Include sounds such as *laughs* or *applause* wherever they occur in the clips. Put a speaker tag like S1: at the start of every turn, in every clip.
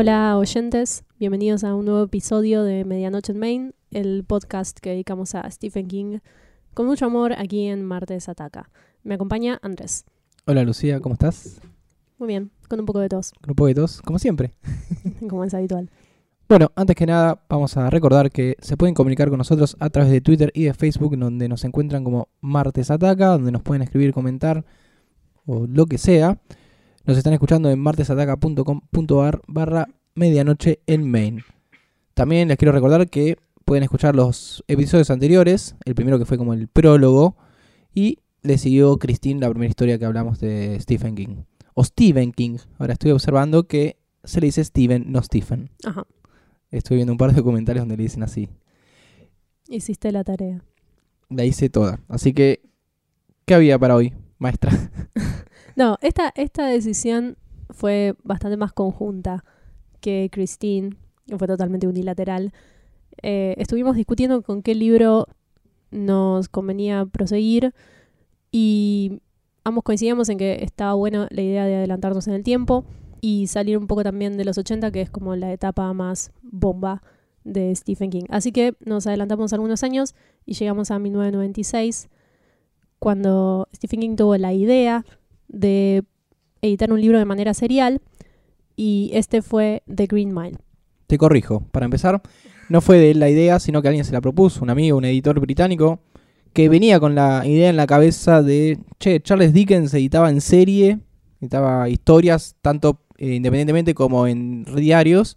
S1: Hola oyentes, bienvenidos a un nuevo episodio de Medianoche en Maine, el podcast que dedicamos a Stephen King con mucho amor aquí en Martes Ataca. Me acompaña Andrés.
S2: Hola Lucía, ¿cómo estás?
S1: Muy bien, con un poco de tos,
S2: Con un poco de tos, como siempre. *laughs*
S1: como es habitual.
S2: Bueno, antes que nada, vamos a recordar que se pueden comunicar con nosotros a través de Twitter y de Facebook, donde nos encuentran como Martes Ataca, donde nos pueden escribir, comentar o lo que sea. Nos están escuchando en martesataca.com.ar barra medianoche en main. También les quiero recordar que pueden escuchar los episodios anteriores, el primero que fue como el prólogo, y le siguió Christine la primera historia que hablamos de Stephen King. O Stephen King. Ahora estoy observando que se le dice Stephen, no Stephen.
S1: Ajá,
S2: Estoy viendo un par de documentales donde le dicen así.
S1: hiciste la tarea.
S2: La hice toda. Así que, ¿qué había para hoy, maestra? *laughs*
S1: No, esta, esta decisión fue bastante más conjunta que Christine, que fue totalmente unilateral. Eh, estuvimos discutiendo con qué libro nos convenía proseguir y ambos coincidíamos en que estaba buena la idea de adelantarnos en el tiempo y salir un poco también de los 80, que es como la etapa más bomba de Stephen King. Así que nos adelantamos algunos años y llegamos a 1996, cuando Stephen King tuvo la idea de editar un libro de manera serial y este fue The Green Mile.
S2: Te corrijo. Para empezar, no fue de él la idea, sino que alguien se la propuso, un amigo, un editor británico, que venía con la idea en la cabeza de, che, Charles Dickens editaba en serie, editaba historias, tanto eh, independientemente como en diarios,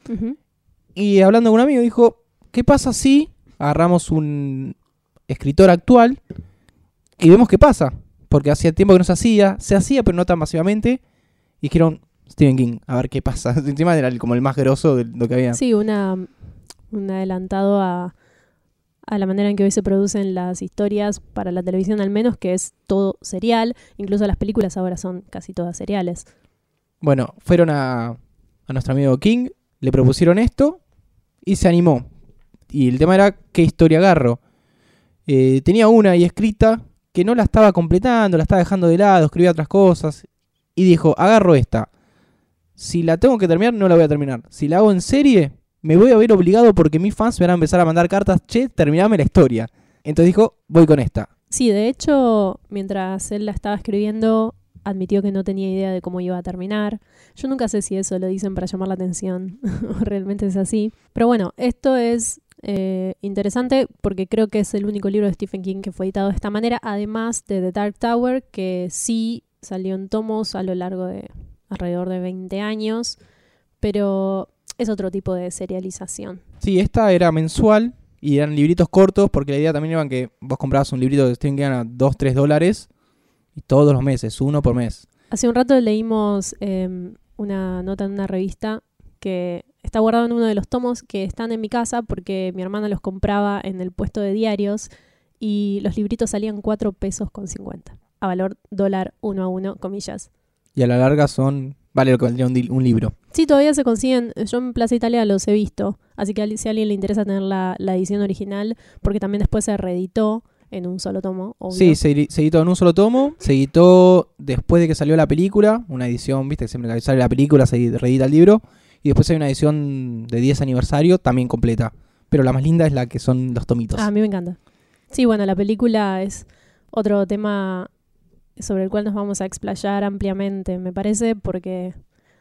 S2: y hablando con un amigo dijo, ¿qué pasa si agarramos un escritor actual y vemos qué pasa? Porque hacía tiempo que no se hacía, se hacía pero no tan masivamente, y dijeron, Stephen King, a ver qué pasa. *laughs* Encima era como el más grosso de lo que había.
S1: Sí, una, un adelantado a, a la manera en que hoy se producen las historias para la televisión al menos, que es todo serial. Incluso las películas ahora son casi todas seriales.
S2: Bueno, fueron a, a nuestro amigo King, le propusieron esto y se animó. Y el tema era qué historia agarro. Eh, tenía una ahí escrita que no la estaba completando, la estaba dejando de lado, escribía otras cosas. Y dijo, agarro esta. Si la tengo que terminar, no la voy a terminar. Si la hago en serie, me voy a ver obligado porque mis fans me van a empezar a mandar cartas, che, terminame la historia. Entonces dijo, voy con esta.
S1: Sí, de hecho, mientras él la estaba escribiendo, admitió que no tenía idea de cómo iba a terminar. Yo nunca sé si eso lo dicen para llamar la atención *laughs* o realmente es así. Pero bueno, esto es eh, interesante porque creo que es el único libro de Stephen King que fue editado de esta manera, además de The Dark Tower, que sí salió en tomos a lo largo de alrededor de 20 años, pero es otro tipo de serialización.
S2: Sí, esta era mensual y eran libritos cortos porque la idea también era que vos comprabas un librito de Stephen King a 2, 3 dólares y todos los meses, uno por mes.
S1: Hace un rato leímos eh, una nota en una revista que está guardado en uno de los tomos que están en mi casa porque mi hermana los compraba en el puesto de diarios y los libritos salían 4 pesos con 50 a valor dólar uno a uno, comillas.
S2: Y a la larga son... Vale lo que valdría un, libro.
S1: Sí, todavía se consiguen. Yo en Plaza Italia los he visto. Así que si a alguien le interesa tener la, la edición original, porque también después se reeditó en un solo tomo, obvio.
S2: Sí, se, edi- se editó en un solo tomo. Se editó después de que salió la película. Una edición, viste, siempre que sale la película se edi- reedita el libro. Y después hay una edición de 10 aniversario también completa. Pero la más linda es la que son los tomitos.
S1: Ah, a mí me encanta. Sí, bueno, la película es otro tema sobre el cual nos vamos a explayar ampliamente, me parece, porque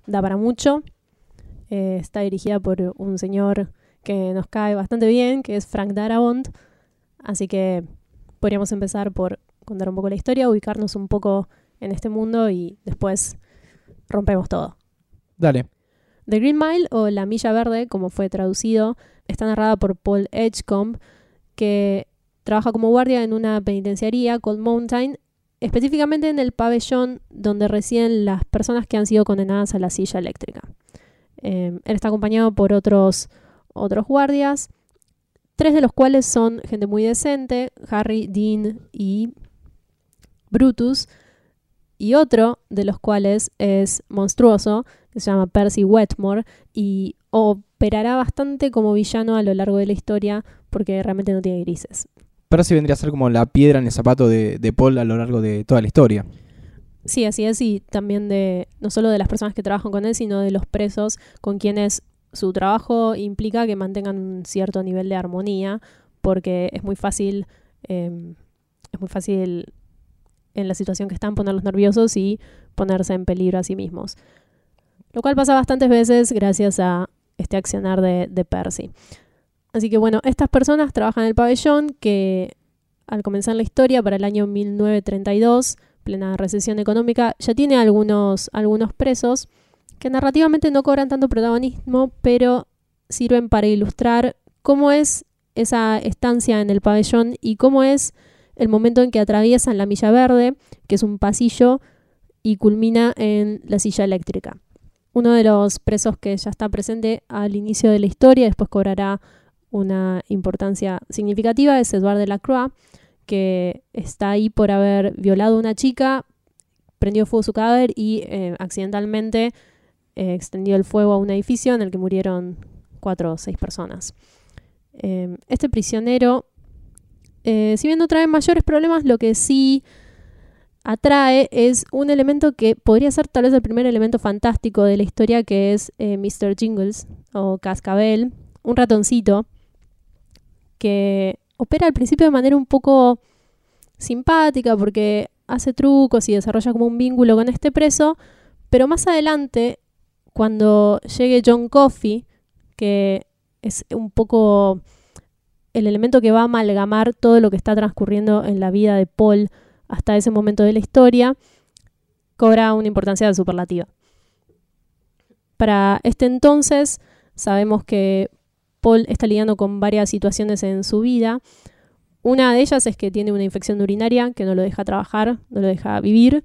S1: da para mucho. Eh, está dirigida por un señor que nos cae bastante bien, que es Frank Darabont. Así que podríamos empezar por contar un poco la historia, ubicarnos un poco en este mundo y después rompemos todo.
S2: Dale.
S1: The Green Mile o La Milla Verde, como fue traducido, está narrada por Paul Edgecombe, que trabaja como guardia en una penitenciaría, Cold Mountain, específicamente en el pabellón donde residen las personas que han sido condenadas a la silla eléctrica. Eh, él está acompañado por otros, otros guardias, tres de los cuales son gente muy decente, Harry, Dean y Brutus, y otro de los cuales es monstruoso, que se llama Percy Wetmore, y operará bastante como villano a lo largo de la historia porque realmente no tiene grises.
S2: Percy vendría a ser como la piedra en el zapato de, de Paul a lo largo de toda la historia.
S1: Sí, así es, y también de no solo de las personas que trabajan con él, sino de los presos con quienes su trabajo implica que mantengan un cierto nivel de armonía, porque es muy fácil, eh, es muy fácil en la situación que están ponerlos nerviosos y ponerse en peligro a sí mismos. Lo cual pasa bastantes veces gracias a este accionar de, de Percy. Así que bueno, estas personas trabajan en el pabellón que al comenzar la historia para el año 1932 plena recesión económica, ya tiene algunos, algunos presos que narrativamente no cobran tanto protagonismo, pero sirven para ilustrar cómo es esa estancia en el pabellón y cómo es el momento en que atraviesan la milla verde, que es un pasillo, y culmina en la silla eléctrica. Uno de los presos que ya está presente al inicio de la historia, después cobrará una importancia significativa, es Edouard de que está ahí por haber violado a una chica, prendió fuego su cadáver y eh, accidentalmente eh, extendió el fuego a un edificio en el que murieron cuatro o seis personas. Eh, este prisionero, si bien no trae mayores problemas, lo que sí atrae es un elemento que podría ser tal vez el primer elemento fantástico de la historia, que es Mr. Jingles o Cascabel, un ratoncito que opera al principio de manera un poco simpática porque hace trucos y desarrolla como un vínculo con este preso, pero más adelante, cuando llegue John Coffey, que es un poco el elemento que va a amalgamar todo lo que está transcurriendo en la vida de Paul hasta ese momento de la historia, cobra una importancia superlativa. Para este entonces, sabemos que Paul está lidiando con varias situaciones en su vida. Una de ellas es que tiene una infección urinaria que no lo deja trabajar, no lo deja vivir.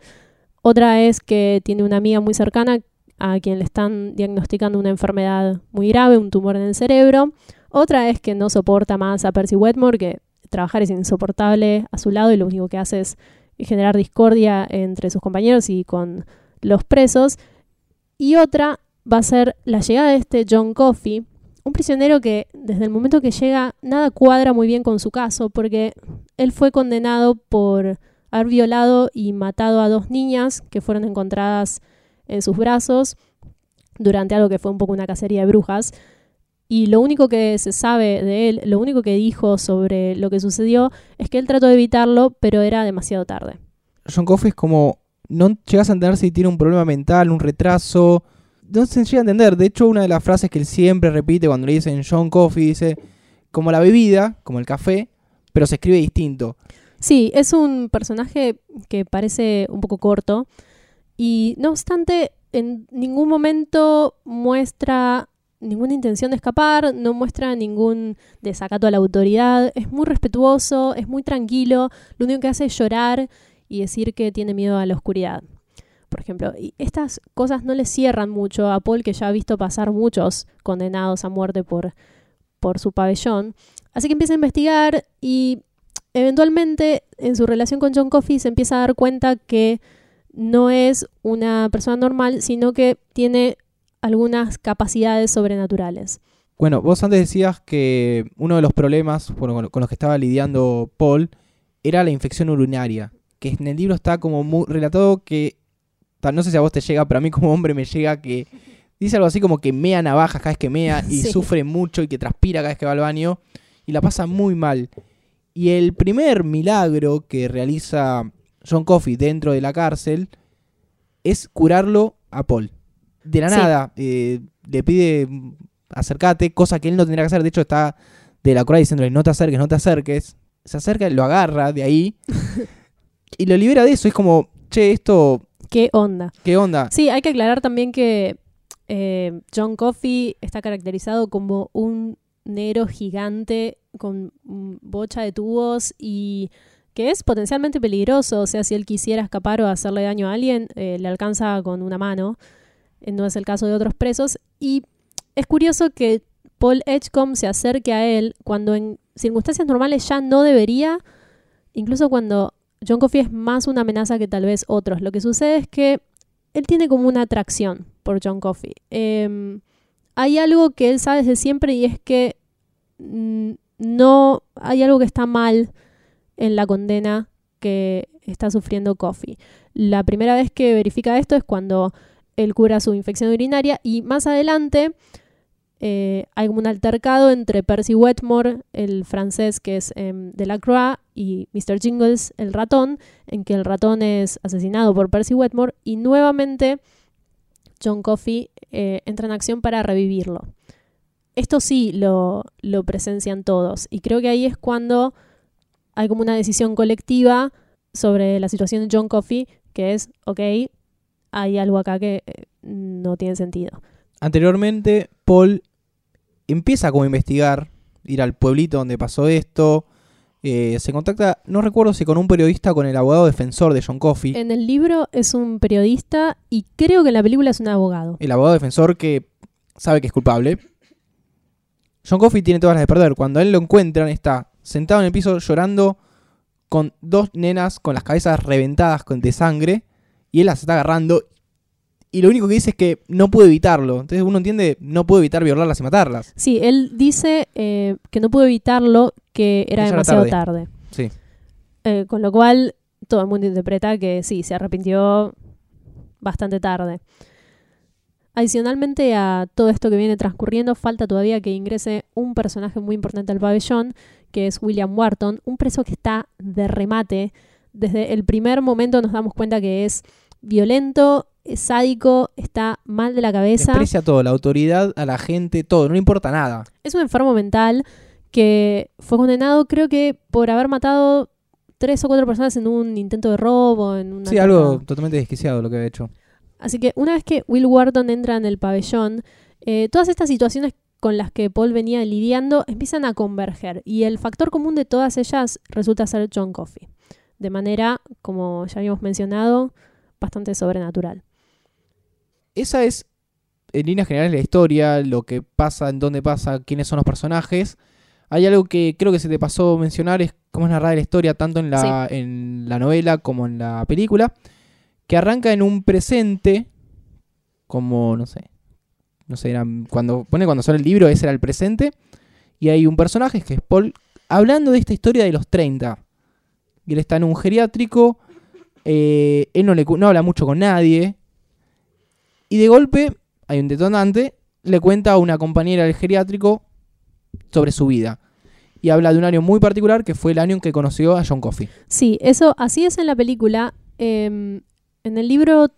S1: Otra es que tiene una amiga muy cercana a quien le están diagnosticando una enfermedad muy grave, un tumor en el cerebro. Otra es que no soporta más a Percy Wetmore, que trabajar es insoportable a su lado y lo único que hace es generar discordia entre sus compañeros y con los presos. Y otra va a ser la llegada de este John Coffey, un prisionero que desde el momento que llega nada cuadra muy bien con su caso, porque él fue condenado por haber violado y matado a dos niñas que fueron encontradas en sus brazos durante algo que fue un poco una cacería de brujas. Y lo único que se sabe de él, lo único que dijo sobre lo que sucedió, es que él trató de evitarlo, pero era demasiado tarde.
S2: John Coffey es como, no llegas a entender si tiene un problema mental, un retraso, no se llega a entender. De hecho, una de las frases que él siempre repite cuando le dicen John Coffee dice, como la bebida, como el café, pero se escribe distinto.
S1: Sí, es un personaje que parece un poco corto y no obstante en ningún momento muestra ninguna intención de escapar, no muestra ningún desacato a la autoridad, es muy respetuoso, es muy tranquilo, lo único que hace es llorar y decir que tiene miedo a la oscuridad por ejemplo. Y estas cosas no le cierran mucho a Paul, que ya ha visto pasar muchos condenados a muerte por, por su pabellón. Así que empieza a investigar y eventualmente en su relación con John Coffey se empieza a dar cuenta que no es una persona normal, sino que tiene algunas capacidades sobrenaturales.
S2: Bueno, vos antes decías que uno de los problemas con los que estaba lidiando Paul era la infección urinaria, que en el libro está como muy relatado que no sé si a vos te llega, pero a mí como hombre me llega que dice algo así como que mea navajas cada vez que mea y *laughs* sufre mucho y que transpira cada vez que va al baño y la pasa muy mal. Y el primer milagro que realiza John Coffey dentro de la cárcel es curarlo a Paul. De la nada, eh, le pide acercate, cosa que él no tendría que hacer. De hecho, está de la cura diciéndole no te acerques, no te acerques. Se acerca, lo agarra de ahí *laughs* y lo libera de eso. Es como, che, esto
S1: ¿Qué onda?
S2: ¿Qué onda?
S1: Sí, hay que aclarar también que eh, John Coffey está caracterizado como un negro gigante con bocha de tubos y que es potencialmente peligroso. O sea, si él quisiera escapar o hacerle daño a alguien, eh, le alcanza con una mano. Eh, no es el caso de otros presos. Y es curioso que Paul Edgecombe se acerque a él cuando en circunstancias normales ya no debería, incluso cuando John Coffey es más una amenaza que tal vez otros. Lo que sucede es que él tiene como una atracción por John Coffey. Em, hay algo que él sabe desde siempre y es que mm, no hay algo que está mal en la condena que está sufriendo Coffee. La primera vez que verifica esto es cuando él cura su infección urinaria y más adelante eh, hay un altercado entre Percy Wetmore, el francés que es eh, de la y Mr. Jingles, el ratón, en que el ratón es asesinado por Percy Wetmore y nuevamente John Coffey eh, entra en acción para revivirlo. Esto sí lo, lo presencian todos y creo que ahí es cuando hay como una decisión colectiva sobre la situación de John Coffey, que es, ok, hay algo acá que eh, no tiene sentido.
S2: Anteriormente, Paul empieza como a investigar, ir al pueblito donde pasó esto. eh, se contacta, no recuerdo si con un periodista o con el abogado defensor de John Coffey.
S1: En el libro es un periodista y creo que en la película es un abogado.
S2: El abogado defensor que sabe que es culpable. John Coffey tiene todas las de perder. Cuando a él lo encuentran, está sentado en el piso llorando con dos nenas con las cabezas reventadas con, de sangre. Y él las está agarrando. Y lo único que dice es que no puede evitarlo. Entonces uno entiende, no puede evitar violarlas y matarlas.
S1: Sí, él dice eh, que no pudo evitarlo, que era demasiado
S2: tarde.
S1: tarde.
S2: Sí.
S1: Eh, con lo cual, todo el mundo interpreta que sí, se arrepintió bastante tarde. Adicionalmente a todo esto que viene transcurriendo, falta todavía que ingrese un personaje muy importante al pabellón, que es William Wharton, un preso que está de remate. Desde el primer momento nos damos cuenta que es violento, es sádico, está mal de la cabeza.
S2: Desprecia todo, la autoridad, a la gente, todo. No le importa nada.
S1: Es un enfermo mental que fue condenado, creo que por haber matado tres o cuatro personas en un intento de robo, en una
S2: Sí, algo totalmente desquiciado lo que había hecho.
S1: Así que una vez que Will Wharton entra en el pabellón, eh, todas estas situaciones con las que Paul venía lidiando empiezan a converger y el factor común de todas ellas resulta ser John Coffey, de manera, como ya habíamos mencionado, bastante sobrenatural.
S2: Esa es, en líneas generales, la historia, lo que pasa, en dónde pasa, quiénes son los personajes. Hay algo que creo que se te pasó mencionar, es cómo es narrada la historia, tanto en la, en la novela como en la película, que arranca en un presente, como, no sé, no sé, era cuando pone cuando sale el libro, ese era el presente, y hay un personaje que es Paul, hablando de esta historia de los 30. Y él está en un geriátrico, eh, él no, le, no habla mucho con nadie, y de golpe hay un detonante, le cuenta a una compañera del geriátrico sobre su vida. Y habla de un año muy particular que fue el año en que conoció a John Coffey.
S1: Sí, eso así es en la película. Em, en el libro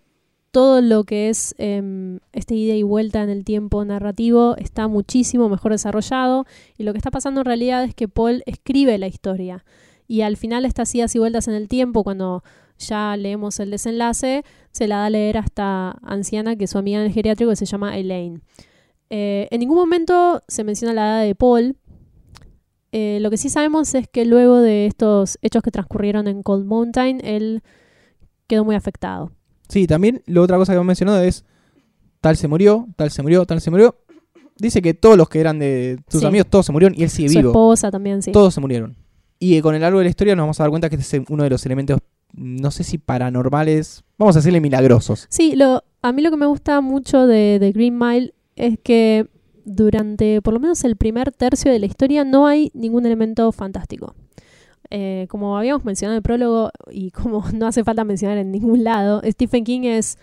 S1: todo lo que es em, este ida y vuelta en el tiempo narrativo está muchísimo mejor desarrollado y lo que está pasando en realidad es que Paul escribe la historia y al final estas idas y vueltas en el tiempo cuando ya leemos el desenlace se la da a leer a esta anciana que es su amiga en el geriátrico que se llama Elaine. Eh, en ningún momento se menciona la edad de Paul. Eh, lo que sí sabemos es que luego de estos hechos que transcurrieron en Cold Mountain, él quedó muy afectado.
S2: Sí, también la otra cosa que hemos mencionado es tal se murió, tal se murió, tal se murió. Dice que todos los que eran de sus
S1: Sí.
S2: amigos, todos se murieron y él sigue
S1: Su
S2: vivo.
S1: esposa también, sí.
S2: Todos se murieron. Y eh, con el largo de la historia nos vamos a dar cuenta que este es uno de los elementos, no sé si paranormales, vamos a decirle milagrosos.
S1: Sí, lo, a mí lo que me gusta mucho de, de Green Mile es que durante por lo menos el primer tercio de la historia no hay ningún elemento fantástico. Eh, como habíamos mencionado en el prólogo y como *laughs* no hace falta mencionar en ningún lado, Stephen King es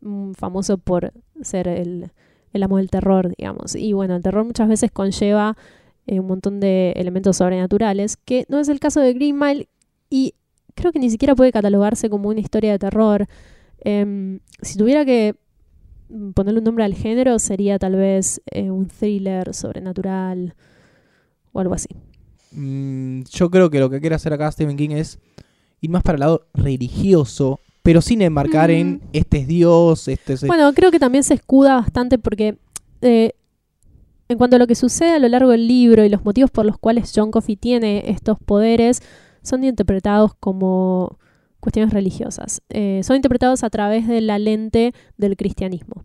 S1: mm, famoso por ser el, el amo del terror, digamos. Y bueno, el terror muchas veces conlleva eh, un montón de elementos sobrenaturales, que no es el caso de Green Mile y creo que ni siquiera puede catalogarse como una historia de terror. Em, si tuviera que mm, ponerle un nombre al género, sería tal vez eh, un thriller sobrenatural o algo así.
S2: Mm, yo creo que lo que quiere hacer acá Stephen King es ir más para el lado religioso, pero sin enmarcar en
S1: Mm.
S2: este es Dios, este es...
S1: Bueno, creo que también se escuda bastante porque eh, en cuanto a lo que sucede a lo largo del libro y los motivos por los cuales John Coffey tiene estos poderes, son interpretados como cuestiones religiosas. Eh, son interpretados a través de la lente del cristianismo.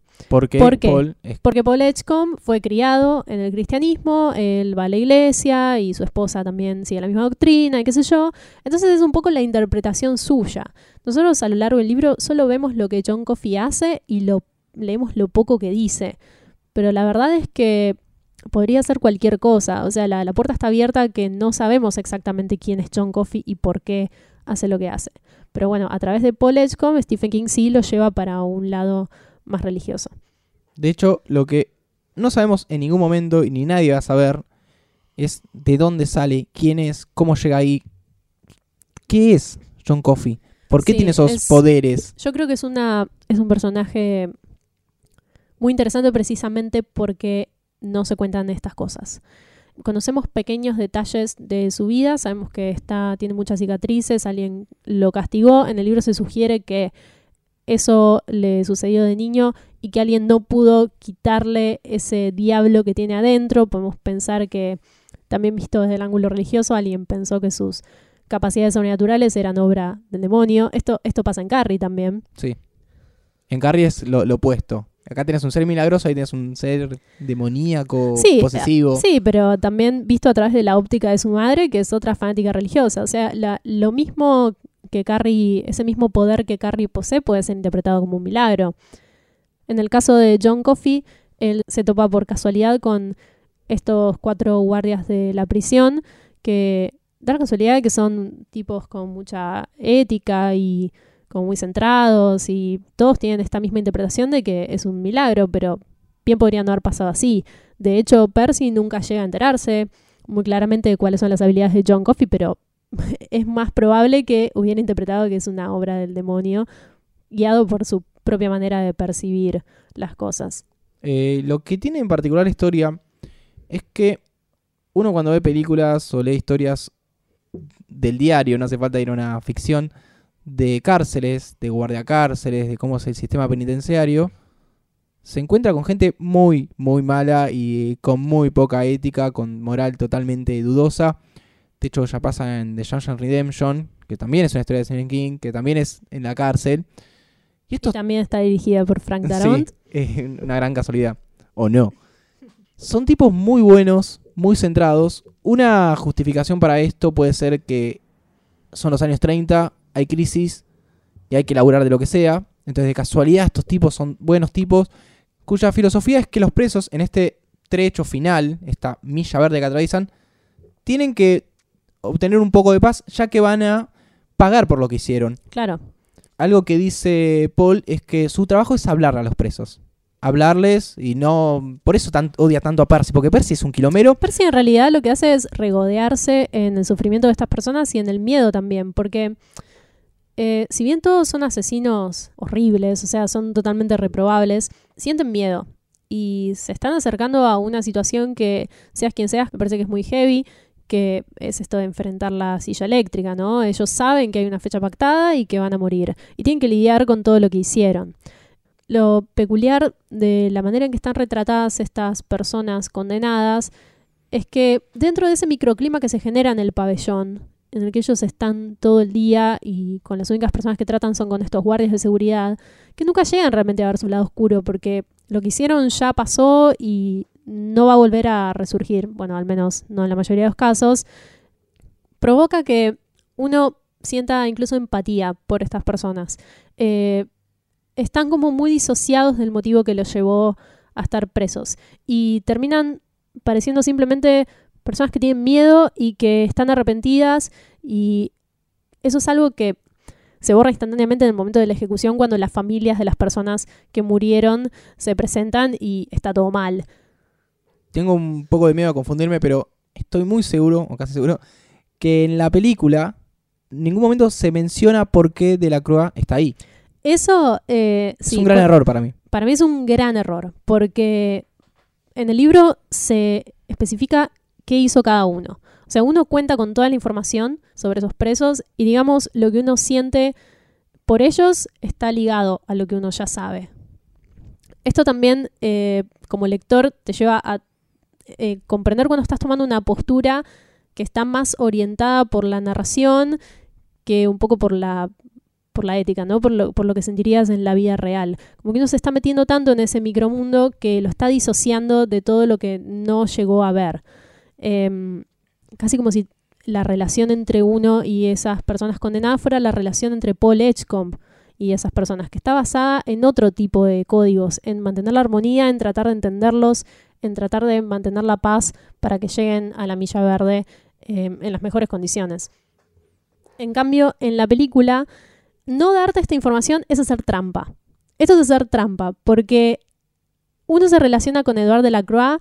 S1: ¿por qué?
S2: Paul es-
S1: Porque Paul Edgecombe fue criado en el cristianismo, él va a la iglesia y su esposa también sigue la misma doctrina y qué sé yo. Entonces es un poco la interpretación suya. Nosotros a lo largo del libro solo vemos lo que John Coffey hace y lo leemos lo poco que dice. Pero la verdad es que podría ser cualquier cosa. O sea, la, la puerta está abierta que no sabemos exactamente quién es John Coffey y por qué hace lo que hace. Pero bueno, a través de Paul Edgecombe, Stephen King sí lo lleva para un lado más religioso.
S2: De hecho, lo que no sabemos en ningún momento y ni nadie va a saber es de dónde sale, quién es, cómo llega ahí, qué es John Coffey, por qué
S1: Sí,
S2: tiene esos
S1: es-
S2: poderes.
S1: Yo creo que es una es un personaje muy interesante precisamente porque no se cuentan estas cosas. Conocemos pequeños detalles de su vida, sabemos que está tiene muchas cicatrices, alguien lo castigó, en el libro se sugiere que eso le sucedió de niño y que alguien no pudo quitarle ese diablo que tiene adentro. Podemos pensar que también visto desde el ángulo religioso, alguien pensó que sus capacidades sobrenaturales eran obra del demonio. Esto, esto pasa en Carrie también.
S2: Sí. En Carrie es lo, lo opuesto. Acá tienes un ser milagroso, ahí tienes un ser demoníaco,
S1: Sí,
S2: posesivo.
S1: Sí, pero también visto a través de la óptica de su madre, que es otra fanática religiosa. O sea, la- lo mismo que Carrie, ese mismo poder que Carrie posee puede ser interpretado como un milagro. En el caso de John Coffey, él se topa por casualidad con estos cuatro guardias de la prisión que da la casualidad de que son tipos con mucha ética y como muy centrados y todos tienen esta misma interpretación de que es un milagro, pero bien podría no haber pasado así. De hecho, Percy nunca llega a enterarse muy claramente de cuáles son las habilidades de John Coffey, pero *laughs* es más probable que hubiera interpretado que es una obra del demonio, guiado por su propia manera de percibir las cosas.
S2: Eh, lo que tiene en particular la historia es que uno cuando ve películas o lee historias del diario, no hace falta ir a una ficción, de cárceles, de guardiacárceles, de cómo es el sistema penitenciario, se encuentra con gente muy, muy mala y con muy poca ética, con moral totalmente dudosa. De hecho, ya pasa en The Shawshank Redemption, que también es una historia de Stephen King, que también es en la cárcel. Y estos
S1: también está dirigida por Frank *laughs* Darabont.
S2: Sí, es una gran casualidad. O no. Son tipos muy buenos, muy centrados. Una justificación para esto puede ser que son los años 30, hay crisis y hay que laburar de lo que sea. Entonces, de casualidad, estos tipos son buenos tipos, cuya filosofía es que los presos en este trecho final, esta milla verde que atraviesan, tienen que obtener un poco de paz, ya que van a pagar por lo que hicieron
S1: Claro.
S2: algo que dice Paul es que su trabajo es hablarle a los presos. Hablarles y no. Por eso tan- odia tanto a Percy, porque Percy es un kilomero.
S1: Percy en realidad lo que hace es regodearse en el sufrimiento de estas personas y en el miedo también, porque eh, si bien todos son asesinos horribles, o sea, son totalmente reprobables, sienten miedo y se están acercando a una situación que, seas quien seas, me parece que es muy heavy, que es esto de enfrentar la silla eléctrica, ¿no? Ellos saben que hay una fecha pactada y que van a morir y tienen que lidiar con todo lo que hicieron. Lo peculiar de la manera en que están retratadas estas personas condenadas es que dentro de ese microclima que se genera en el pabellón, en el que ellos están todo el día y con las únicas personas que tratan son con estos guardias de seguridad, que nunca llegan realmente a ver su lado oscuro, porque lo que hicieron ya pasó y no va a volver a resurgir, bueno, al menos no en la mayoría de los casos, provoca que uno sienta incluso empatía por estas personas. Eh, están como muy disociados del motivo que los llevó a estar presos y terminan pareciendo simplemente personas que tienen miedo y que están arrepentidas y eso es algo que se borra instantáneamente en el momento de la ejecución cuando las familias de las personas que murieron se presentan y está todo mal.
S2: Tengo un poco de miedo a confundirme, pero estoy muy seguro, o casi seguro, que en la película en ningún momento se menciona por qué De la Croix está ahí.
S1: Eso eh,
S2: Es
S1: sí,
S2: un gran error para mí.
S1: Para mí es un gran error, porque en el libro se especifica qué hizo cada uno. O sea, uno cuenta con toda la información sobre esos presos y digamos lo que uno siente por ellos está ligado a lo que uno ya sabe. Esto también, eh, como lector, te lleva a eh, comprender cuando estás tomando una postura que está más orientada por la narración que un poco por la, por la ética, ¿no? Por lo, por lo que sentirías en la vida real. Como que uno se está metiendo tanto en ese micromundo que lo está disociando de todo lo que no llegó a ver. Em, casi como si la relación entre uno y esas personas condenadas fuera la relación entre Paul Edgecombe y esas personas, que está basada en otro tipo de códigos, en mantener la armonía, en tratar de entenderlos, en tratar de mantener la paz para que lleguen a la milla verde eh, en las mejores condiciones. En cambio, en la película, no darte esta información es hacer trampa. Esto es hacer trampa, porque uno se relaciona con Eduard de la Croix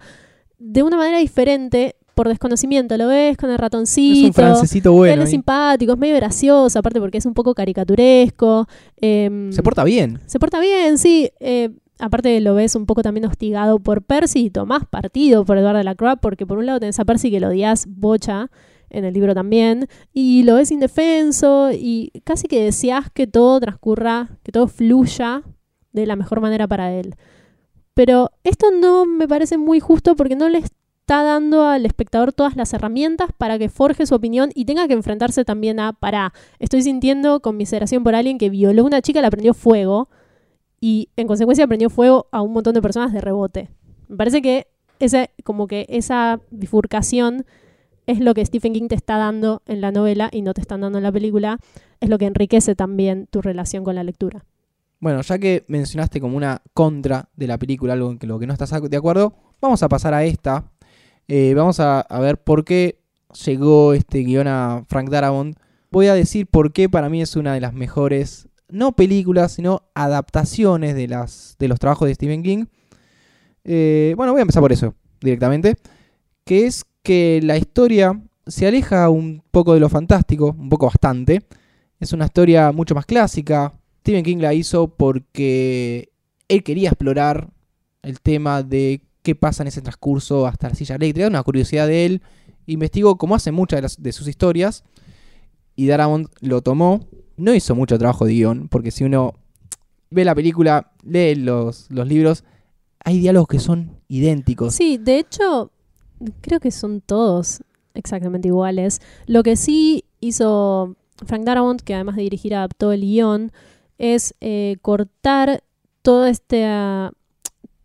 S1: de una manera diferente por desconocimiento. Lo ves con el ratoncito.
S2: Es un francesito bueno.
S1: Él es simpático, es medio gracioso, aparte porque es un poco caricaturesco. em,
S2: Se porta bien.
S1: se porta bien, sí. eh, aparte lo ves un poco también hostigado por Percy y tomás partido por Eduardo de la Croix, porque por un lado tenés a Percy que lo odias bocha en el libro también, y lo ves indefenso y casi que deseas que todo transcurra, que todo fluya de la mejor manera para él. Pero esto no me parece muy justo porque no le está dando al espectador todas las herramientas para que forje su opinión y tenga que enfrentarse también a, para, estoy sintiendo conmiseración por alguien que violó a una chica, la prendió fuego y en consecuencia prendió fuego a un montón de personas de rebote. Me parece que ese, como que esa bifurcación es lo que Stephen King te está dando en la novela y no te están dando en la película, es lo que enriquece también tu relación con la lectura.
S2: Bueno, ya que mencionaste como una contra de la película, algo en lo que no estás de acuerdo, vamos a pasar a esta. Eh, vamos a, ver por qué llegó este guion a Frank Darabont. Voy a decir por qué para mí es una de las mejores, no películas, sino adaptaciones de, las, de los trabajos de Stephen King. Eh, bueno, voy a empezar por eso directamente. Que es que la historia se aleja un poco de lo fantástico, un poco bastante. Es una historia mucho más clásica. Stephen King la hizo porque él quería explorar el tema de qué pasa en ese transcurso hasta la silla eléctrica, una curiosidad de él. Investigó como hace muchas de, sus historias y Darabont lo tomó. No hizo mucho trabajo de guion, porque si uno ve la película, lee los, libros, hay diálogos que son idénticos.
S1: Sí, de hecho, creo que son todos exactamente iguales. Lo que sí hizo Frank Darabont, que además de dirigir adaptó el guion, es eh, cortar todo este, ah,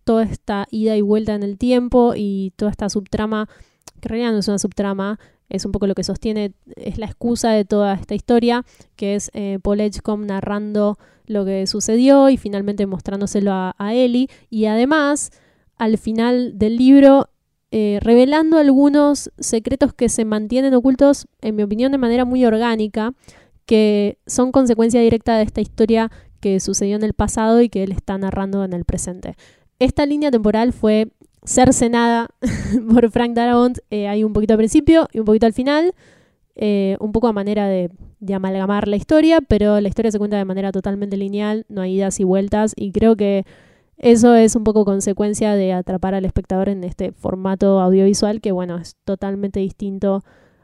S1: toda esta ida y vuelta en el tiempo y toda esta subtrama, que en realidad no es una subtrama, es un poco lo que sostiene, es la excusa de toda esta historia, que es eh, Paul Edgecombe narrando lo que sucedió y finalmente mostrándoselo a, a Ellie. Y además, al final del libro, eh, revelando algunos secretos que se mantienen ocultos, en mi opinión, de manera muy orgánica, que son consecuencia directa de esta historia que sucedió en el pasado y que él está narrando en el presente. Esta línea temporal fue cercenada *laughs* por Frank Darabont. eh, hay un poquito al principio y un poquito al final, eh, un poco a manera de, amalgamar la historia, pero la historia se cuenta de manera totalmente lineal, no hay idas y vueltas, y creo que eso es un poco consecuencia de atrapar al espectador en este formato audiovisual que, bueno, es totalmente distinto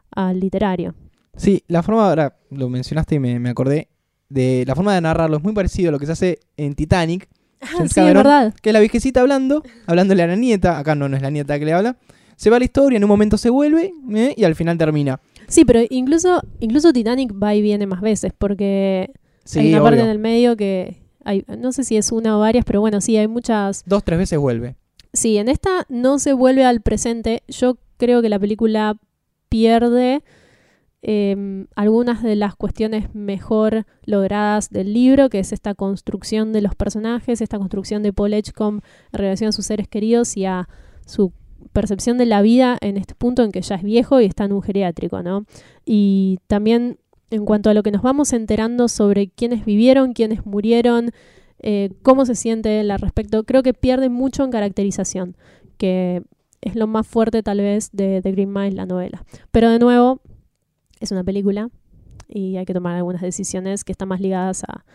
S1: al literario.
S2: Sí, la forma, ahora lo mencionaste y me, me acordé, de la forma de narrarlo es muy parecido a lo que se hace en Titanic, James
S1: sí, es
S2: Cameron,
S1: verdad.
S2: que es la viejecita hablando, hablándole a la nieta, acá no, no es la nieta que le habla, se va la historia, en un momento se vuelve ¿eh? y al final termina.
S1: Sí, pero incluso, incluso Titanic va y viene más veces, porque
S2: Sí,
S1: hay una parte en el medio que hay, no sé si es una o varias, pero bueno, sí, hay muchas.
S2: Dos, tres veces vuelve.
S1: Sí, en esta no se vuelve al presente. Yo creo que la película pierde eh, algunas de las cuestiones mejor logradas del libro, que es esta construcción de los personajes, esta construcción de Paul Edgecombe en relación a sus seres queridos y a su percepción de la vida en este punto en que ya es viejo y está en un geriátrico, ¿no? Y también en cuanto a lo que nos vamos enterando sobre quiénes vivieron, quiénes murieron, eh, cómo se siente él al respecto, creo que pierde mucho en caracterización, que es lo más fuerte tal vez de The Green Mile, la novela. Pero de nuevo, es una película y hay que tomar algunas decisiones que están más ligadas a-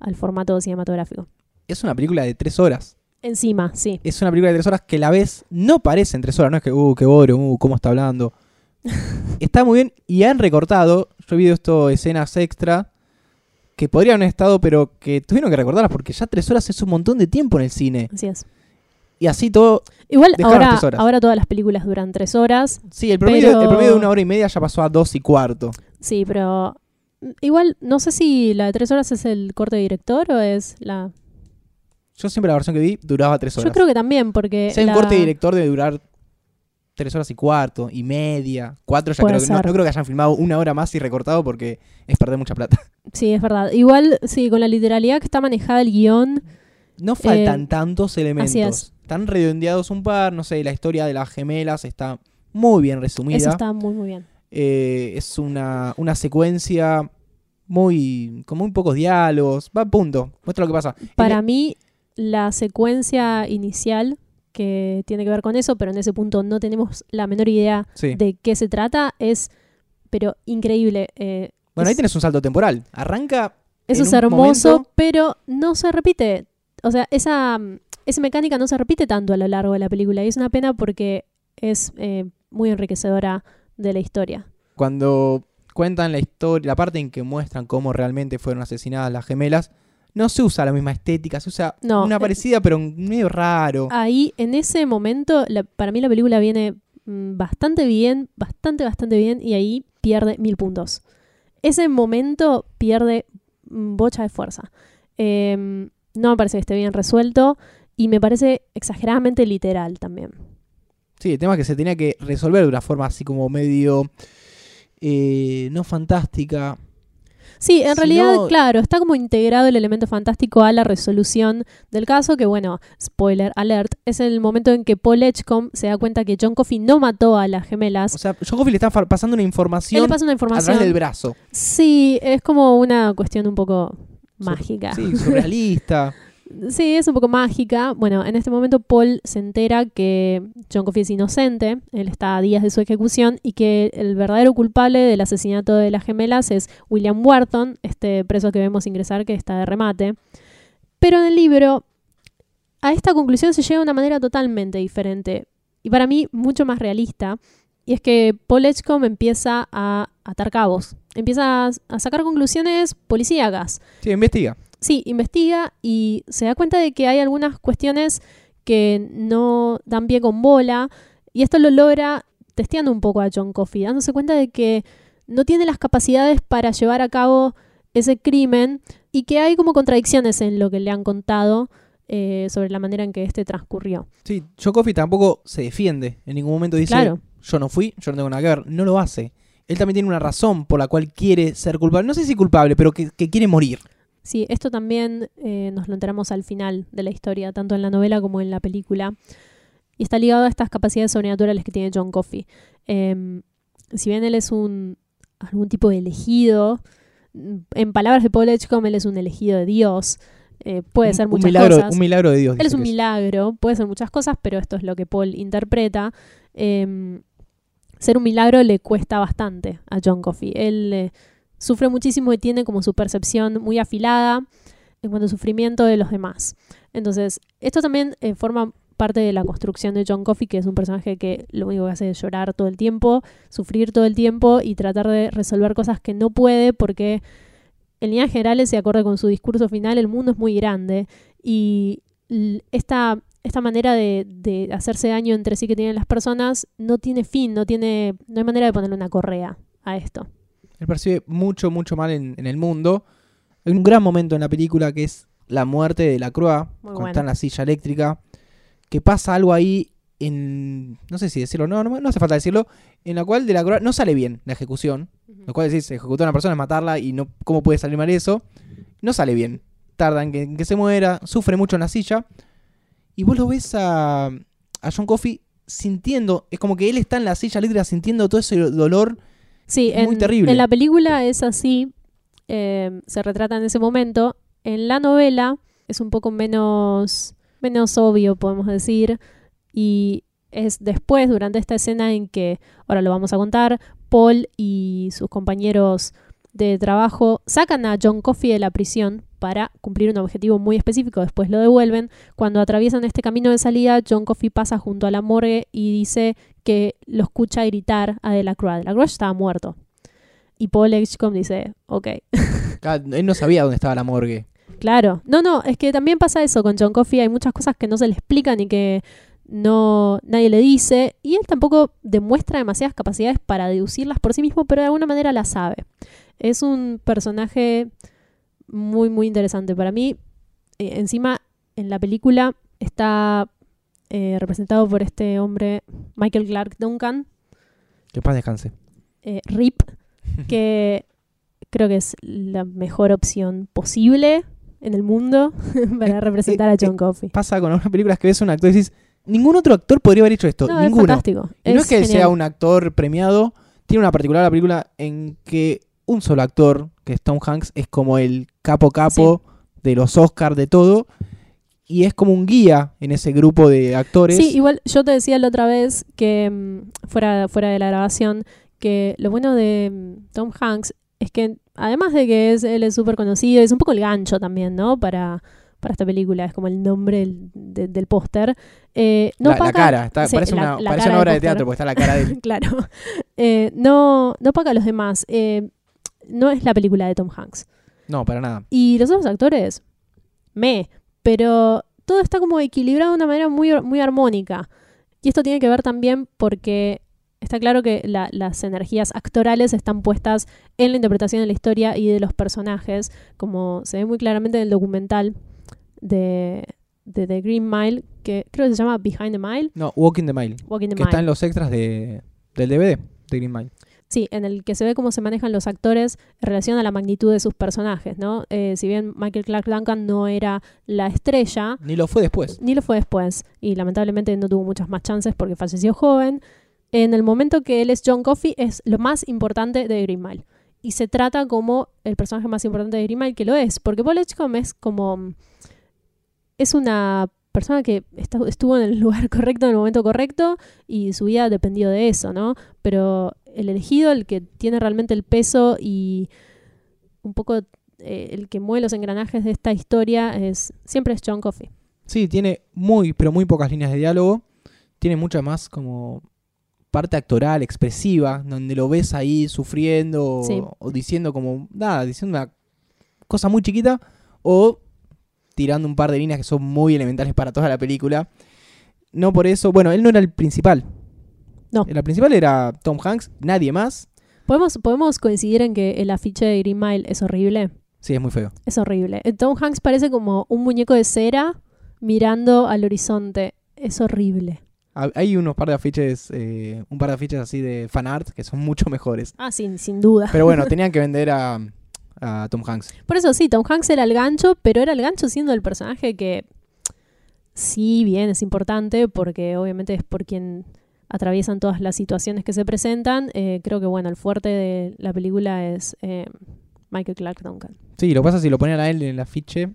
S1: al formato cinematográfico.
S2: Es una película de tres horas.
S1: Encima, sí.
S2: Es una película de tres horas que la ves, no parece en tres horas, no es que, uh, qué boro, uh, cómo está hablando. *laughs* está muy bien y han recortado, yo he visto esto, escenas extra que podrían haber estado, pero que tuvieron que recortarlas porque ya tres horas es un montón de tiempo en el cine.
S1: Así es.
S2: Y así todo,
S1: Igual ahora, ahora todas las películas duran tres horas.
S2: sí, el promedio,
S1: Pero-
S2: el promedio de una hora y media ya pasó a dos y cuarto.
S1: Sí, pero mm, igual no sé si la de tres horas es el corte de director o es la...
S2: Yo siempre la versión que vi duraba tres horas.
S1: Yo creo que también, porque...
S2: Si hay un corte de director debe durar tres horas y cuarto, y media, cuatro, ya creo que no, no creo que hayan filmado una hora más y recortado porque es perder mucha plata. *laughs*
S1: Sí, es verdad. Igual, sí, con la literalidad que está manejada el guion,
S2: No faltan
S1: Eh,
S2: tantos elementos.
S1: así es.
S2: Están redondeados un par, no sé, la historia de las gemelas está muy bien resumida.
S1: Eso está muy, muy bien.
S2: Eh, es una, una secuencia muy con muy pocos diálogos, va a punto, muestra lo que pasa.
S1: Para mí, la secuencia inicial que tiene que ver con eso, pero en ese punto no tenemos la menor idea
S2: Sí.
S1: de qué se trata, es, pero increíble. eh,
S2: Bueno, ahí
S1: es-
S2: tenés un salto temporal. Arranca
S1: Eso
S2: en
S1: es
S2: un
S1: hermoso,
S2: momento-
S1: pero no se repite. O sea, esa, esa mecánica no se repite tanto a lo largo de la película. Y es una pena porque es eh, muy enriquecedora de la historia.
S2: cuando cuentan la historia, la parte en que muestran cómo realmente fueron asesinadas las gemelas, no se usa la misma estética, se usa
S1: No,
S2: una
S1: eh,
S2: parecida pero medio raro.
S1: Ahí, en ese momento, la- para mí la película viene mm, bastante bien, bastante, bastante bien, y ahí pierde mil puntos. Ese momento pierde mm, bocha de fuerza. Em, no me parece que esté bien resuelto y me parece exageradamente literal también.
S2: Sí, el tema es que se tenía que resolver de una forma así como medio eh, no fantástica.
S1: Sí, en
S2: Si
S1: realidad,
S2: no-
S1: claro, está como integrado el elemento fantástico a la resolución del caso, que bueno, spoiler alert, es el momento en que Paul Edgecombe se da cuenta que John Coffey no mató a las gemelas.
S2: O sea, John Coffey le está pasando una
S1: Él
S2: información
S1: le pasa una
S2: a
S1: información.
S2: través del brazo.
S1: Sí, es como una cuestión un poco mágica.
S2: Sí, *laughs* surrealista.
S1: Sí, es un poco mágica. Bueno, en este momento Paul se entera que John Coffey es inocente, él está a días de su ejecución y que el verdadero culpable del asesinato de las gemelas es William Wharton, este preso que vemos ingresar que está de remate. Pero en el libro, a esta conclusión se llega de una manera totalmente diferente y para mí mucho más realista. Y es que Paul Edgecombe empieza a atar cabos, empieza a- sacar conclusiones policíacas.
S2: Sí, investiga.
S1: Sí, investiga y se da cuenta de que hay algunas cuestiones que no dan pie con bola y esto lo logra testeando un poco a John Coffey, dándose cuenta de que no tiene las capacidades para llevar a cabo ese crimen y que hay como contradicciones en lo que le han contado eh, sobre la manera en que este transcurrió.
S2: Sí, John Coffey tampoco se defiende. En ningún momento dice,
S1: Claro.
S2: yo no fui, yo no tengo nada que ver. No lo hace. Él también tiene una razón por la cual quiere ser culpable. No sé si culpable, pero que, que quiere morir.
S1: Sí, esto también eh, nos lo enteramos al final de la historia, tanto en la novela como en la película. Y está ligado a estas capacidades sobrenaturales que tiene John Coffey. Em, si bien él es un algún tipo de elegido, en palabras de Paul Edgecombe, él es un elegido de Dios. eh, puede
S2: Un-
S1: ser
S2: un
S1: muchas
S2: milagro,
S1: cosas.
S2: Un milagro de Dios.
S1: Él es un milagro, puede ser muchas cosas, pero esto es lo que Paul interpreta. Em, ser un milagro le cuesta bastante a John Coffey. Él eh, sufre muchísimo y tiene como su percepción muy afilada en cuanto al sufrimiento de los demás. Entonces, esto también eh, forma parte de la construcción de John Coffey, que es un personaje que lo único que hace es llorar todo el tiempo, sufrir todo el tiempo y tratar de resolver cosas que no puede porque en líneas generales, y acorde con su discurso final, el mundo es muy grande y esta, esta manera de, de hacerse daño entre sí que tienen las personas no tiene fin, no tiene, no hay manera de ponerle una correa a esto.
S2: Él percibe mucho, mucho mal en, en el mundo. Hay un gran momento en la película que es la muerte de la Croix, cuando
S1: bueno.
S2: está en la silla eléctrica. Que pasa algo ahí en. No sé si decirlo, no, no, no hace falta decirlo. En la cual de la Croix no sale bien la ejecución. Lo cual decís, ejecutar a una persona es matarla y no. ¿Cómo puede salir mal eso? No sale bien. Tarda en que, en que se muera, sufre mucho en la silla. Y vos lo ves a, a John Coffey sintiendo. Es como que él está en la silla eléctrica sintiendo todo ese dolor.
S1: Sí,
S2: Es muy
S1: en,
S2: terrible.
S1: en la película es así, eh, se retrata en ese momento. En la novela es un poco menos, menos obvio, podemos decir, y es después, durante esta escena en que, ahora lo vamos a contar, Paul y sus compañeros de trabajo sacan a John Coffey de la prisión para cumplir un objetivo muy específico, después lo devuelven. Cuando atraviesan este camino de salida, John Coffey pasa junto a la morgue y dice que lo escucha gritar a Delacroix. Delacroix estaba muerto. Y Paul Edgecombe dice, ok, *laughs*
S2: Ah, Él no sabía dónde estaba la morgue.
S1: claro. No, no, es que también pasa eso con John Coffey. Hay muchas cosas que no se le explican y que no nadie le dice. Y él tampoco demuestra demasiadas capacidades para deducirlas por sí mismo, pero de alguna manera las sabe. Es un personaje muy, muy interesante para mí. Eh, encima, en la película está eh, representado por este hombre, Michael Clark Duncan,
S2: Que paz descanse.
S1: eh, RIP, que *laughs* creo que es la mejor opción posible en el mundo *laughs* para representar a John Coffey.
S2: Pasa con algunas películas que ves a un actor y dices, ningún otro actor podría haber hecho esto.
S1: No, es fantástico.
S2: Y no es que sea un actor premiado, tiene una particular la película en que un solo actor, que Tom Hanks, es como el capo capo de los Oscars, de todo, y es como un guía en ese grupo de actores.
S1: Sí, igual yo te decía la otra vez que mm, fuera, fuera de la grabación, que lo bueno de mm, Tom Hanks es que además de que es, él es súper conocido, es un poco el gancho también, ¿no? Para, para esta película, es como el nombre del, de- del póster. Eh, no
S2: la, la
S1: paga-
S2: cara, está-
S1: sí,
S2: parece,
S1: la-
S2: una,
S1: la
S2: parece
S1: cara
S2: una obra de teatro porque está la cara de él. *laughs*
S1: claro. Eh, no, no paga a los demás. Eh, no es la película de Tom Hanks.
S2: No, para nada.
S1: Y los otros actores, me. Pero todo está como equilibrado de una manera muy, muy armónica. Y esto tiene que ver también porque está claro que la- las energías actorales están puestas en la interpretación de la historia y de los personajes, como se ve muy claramente en el documental de, de The Green Mile, que creo que se llama Behind the Mile,
S2: No, Walking the Mile,
S1: Walking the
S2: que
S1: Mile.
S2: está en los extras de, del DVD de Green Mile.
S1: Sí, en el que se ve cómo se manejan los actores en relación a la magnitud de sus personajes, ¿no? Eh, si bien Michael Clark Duncan no era la estrella,
S2: Ni lo fue después.
S1: ni lo fue después, y lamentablemente no tuvo muchas más chances porque falleció joven. En el momento que él es John Coffey, es lo más importante de Green Mile. Y se trata como el personaje más importante de Green Mile, que lo es, porque Paul Edgecombe es como. Es una persona que estuvo en el lugar *laughs* correcto en el momento correcto y su vida dependió de eso, ¿no? Pero el elegido, el que tiene realmente el peso y un poco eh, el que mueve los engranajes de esta historia es siempre es John Coffey.
S2: Sí, tiene muy, pero muy pocas líneas de diálogo. Tiene mucha más como parte actoral, expresiva, donde lo ves ahí sufriendo o- diciendo como, nada, diciendo una cosa muy chiquita o tirando un par de líneas que son muy elementales para toda la película. No por eso, bueno, él no era el principal.
S1: No.
S2: El principal era Tom Hanks, nadie más.
S1: ¿Podemos, podemos coincidir en que el afiche de Green Mile es horrible.
S2: Sí, es muy feo.
S1: Es horrible. Eh, Tom Hanks parece como un muñeco de cera mirando al horizonte. Es horrible.
S2: Ha- Hay unos par de afiches, eh, un par de afiches así de fanart que son mucho mejores.
S1: Ah, sin, sin duda.
S2: Pero bueno, *laughs* tenían que vender a, a Tom Hanks.
S1: Por eso sí, Tom Hanks era el gancho, pero era el gancho siendo el personaje que sí, bien, es importante porque obviamente es por quien atraviesan todas las situaciones que se presentan. Eh, creo que bueno, el fuerte de la película es eh, Michael Clark Duncan.
S2: Sí, lo que pasa si lo ponían a él en el afiche.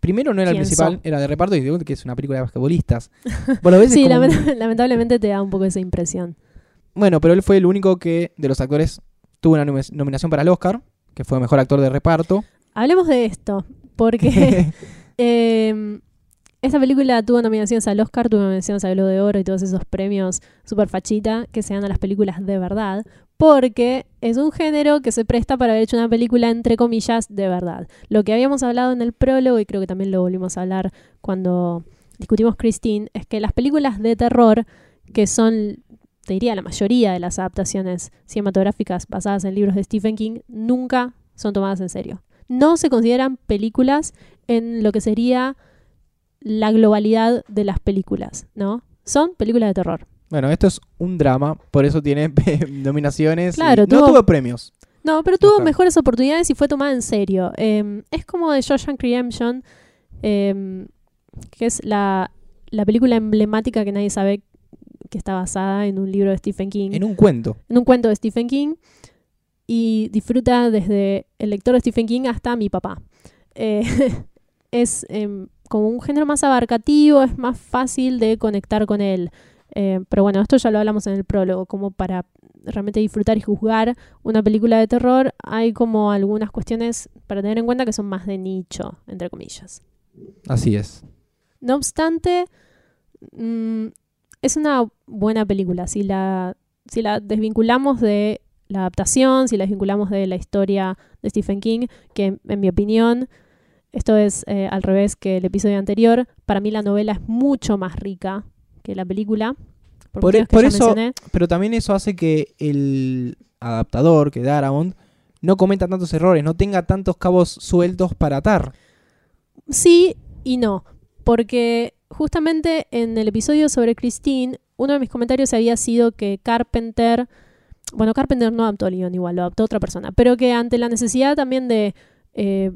S2: Primero no era el
S1: ¿Quién
S2: principal, era de reparto y segundo que es una película de basquetbolistas. *laughs* Bueno,
S1: Sí,
S2: como-
S1: lament- lamentablemente te da un poco esa impresión.
S2: bueno, pero él fue el único que de los actores tuvo una nomi- nominación para el Oscar, que fue mejor actor de reparto.
S1: Hablemos de esto, porque *laughs* *laughs* eh, esta película tuvo nominaciones al Oscar, tuvo nominaciones al Globo de Oro y todos esos premios super fachita que se dan a las películas de verdad, porque es un género que se presta para haber hecho una película entre comillas de verdad. Lo que habíamos hablado en el prólogo, y creo que también lo volvimos a hablar cuando discutimos Christine, es que las películas de terror, que son, te diría, la mayoría de las adaptaciones cinematográficas basadas en libros de Stephen King, nunca son tomadas en serio no se consideran películas en lo que sería la globalidad de las películas, ¿no? Son películas de terror.
S2: Bueno, esto es un drama, por eso tiene *laughs* nominaciones. y
S1: Claro,
S2: no
S1: tuvo-
S2: premios.
S1: No, pero tuvo mejores oportunidades y fue tomada en serio. Eh, es como de Shawshank Redemption, eh, que es la, la película emblemática que nadie sabe que está basada en un libro de Stephen King.
S2: En un cuento.
S1: en un cuento de Stephen King y disfruta desde el lector de Stephen King hasta mi papá. Eh, *laughs* es em, como un género más abarcativo, es más fácil de conectar con él. Eh, pero bueno, esto ya lo hablamos en el prólogo, como para realmente disfrutar y juzgar una película de terror, hay como algunas cuestiones para tener en cuenta que son más de nicho, entre comillas.
S2: Así es.
S1: No obstante, mm, es una buena película. Si la, si la desvinculamos de la adaptación, si la desvinculamos de la historia de Stephen King, que en mi opinión, esto es eh, al revés que el episodio anterior, para mí la novela es mucho más rica que la película. Por, ya
S2: eso,
S1: mencioné.
S2: pero también eso hace que el adaptador, que Darabont, no cometa tantos errores, no tenga tantos cabos sueltos para atar.
S1: Sí y no, porque justamente en el episodio sobre Christine, uno de mis comentarios había sido que Carpenter, bueno, Carpenter no adaptó el guion igual, lo adaptó otra persona, pero que ante la necesidad también de eh,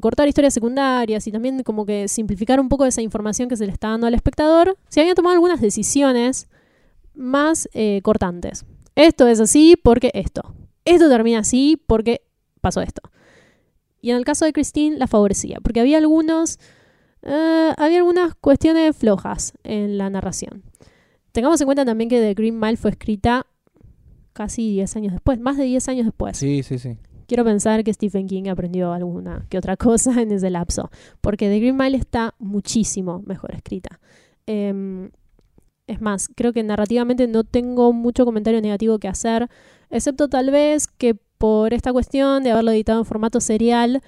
S1: cortar historias secundarias y también como que simplificar un poco esa información que se le está dando al espectador, se habían tomado algunas decisiones más eh, cortantes. Esto es así porque esto. Esto termina así porque pasó esto. Y en el caso de Christine la favorecía, porque había algunos... eh, había algunas cuestiones flojas en la narración. Tengamos en cuenta también que The Green Mile fue escrita casi 10 años después, más de 10 años después.
S2: Sí, sí, sí.
S1: Quiero pensar que Stephen King aprendió alguna que otra cosa en ese lapso, porque The Green Mile está muchísimo mejor escrita. Em, es más, creo que narrativamente no tengo mucho comentario negativo que hacer, excepto tal vez que por esta cuestión de haberlo editado en formato serial,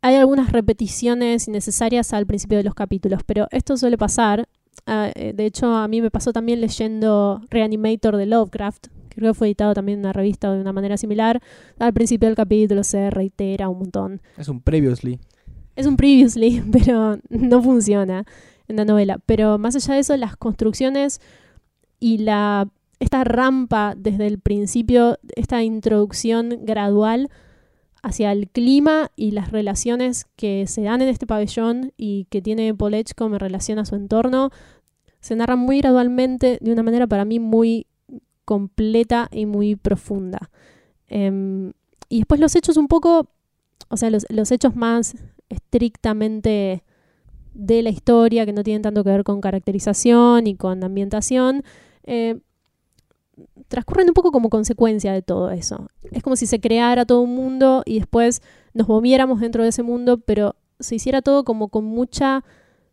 S1: hay algunas repeticiones innecesarias al principio de los capítulos, pero esto suele pasar. Ah, eh, de hecho, a mí me pasó también leyendo Reanimator de Lovecraft, creo que fue editado también en una revista de una manera similar. Al principio del capítulo se reitera un montón.
S2: Es un previously.
S1: Es un previously, *laughs* pero no funciona en la novela. Pero más allá de eso, las construcciones y la esta rampa desde el principio, esta introducción gradual hacia el clima y las relaciones que se dan en este pabellón y que tiene Edgecombe en relación a su entorno, se narran muy gradualmente de una manera para mí muy completa y muy profunda. Em, y después los hechos un poco, o sea, los, los hechos más estrictamente de la historia, que no tienen tanto que ver con caracterización y con ambientación, eh, transcurren un poco como consecuencia de todo eso. Es como si se creara todo un mundo y después nos moviéramos dentro de ese mundo, pero se hiciera todo como con mucha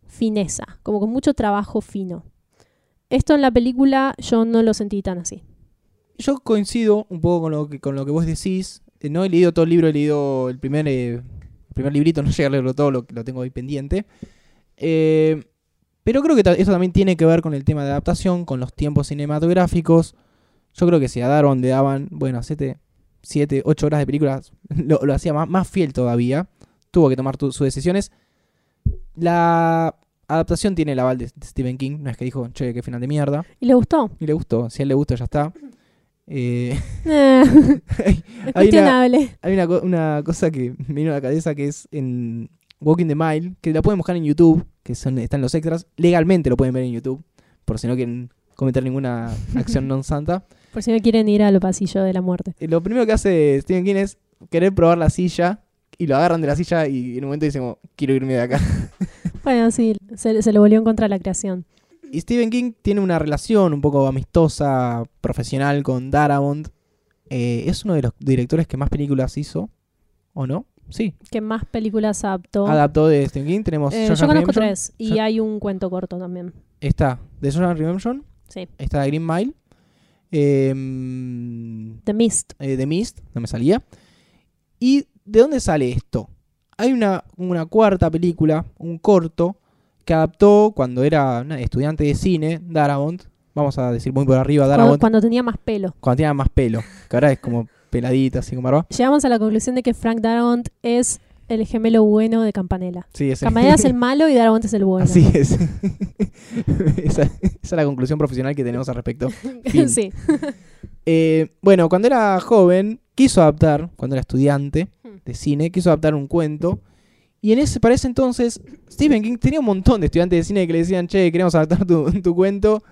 S1: fineza, como con mucho trabajo fino. Esto en la película yo no lo sentí tan así.
S2: Yo coincido un poco con lo que, con lo que vos decís. Eh, No he leído todo el libro, he leído el primer, eh, primer librito, *laughs* no llegué a leerlo todo, lo, tengo ahí pendiente. Eh, pero creo que eso también tiene que ver con el tema de adaptación, con los tiempos cinematográficos. Yo creo que si a Daron le daban, bueno, 7, 7 8 horas de películas, *laughs* lo, lo hacía más, más fiel todavía. Tuvo que tomar sus decisiones. La adaptación tiene el aval de, Stephen King, no es que dijo, che, qué final de mierda.
S1: ¿Y le gustó?
S2: Y le gustó, si a él le gusta, ya está. Eh, *laughs*
S1: Eh, *laughs*
S2: hay,
S1: es cuestionable.
S2: hay una, co- una cosa que me vino a la cabeza que es en Walking the Mile, que la pueden buscar en YouTube, que son, están los extras. Legalmente lo pueden ver en YouTube, por si no quieren cometer ninguna *laughs* acción non santa.
S1: Por si no quieren ir al pasillo de la muerte.
S2: Eh, Lo primero que hace Stephen King es querer probar la silla y lo agarran de la silla y en un momento dicen, como, quiero irme de acá.
S1: Bueno, sí, se, se le volvió en contra de la creación.
S2: Y Stephen King tiene una relación un poco amistosa, profesional con Darabont. Eh, es uno de los directores que más películas hizo, ¿o no? Sí.
S1: ¿Qué más películas adaptó?
S2: Adaptó de Stephen King. Tenemos
S1: Eh, yo conozco tres y hay un cuento corto también.
S2: Está The Shawshank Redemption,
S1: Sí.
S2: está The Green Mile, eh,
S1: The Mist.
S2: eh, The Mist, no me salía. ¿Y de dónde sale esto? Hay una, una cuarta película, un corto, que adaptó cuando era estudiante de cine, Darabont. Vamos a decir muy por arriba,
S1: Cuando,
S2: Darabont,
S1: cuando tenía más pelo.
S2: cuando tenía más pelo, que ahora es como peladita, así con barba.
S1: Llegamos a la conclusión de que Frank Darabont es el gemelo bueno de Campanella.
S2: Sí, ese.
S1: Campanella es el *laughs* malo y Darabont es el bueno.
S2: Así es. *laughs* esa, esa es la conclusión profesional que tenemos al respecto. *laughs* Fin.
S1: sí.
S2: Eh, bueno, cuando era joven, quiso adaptar, cuando era estudiante
S1: Hmm.
S2: de cine, quiso adaptar un cuento. Y en ese, para ese entonces, Stephen King tenía un montón de estudiantes de cine que le decían, che, queremos adaptar tu, *laughs* tu cuento.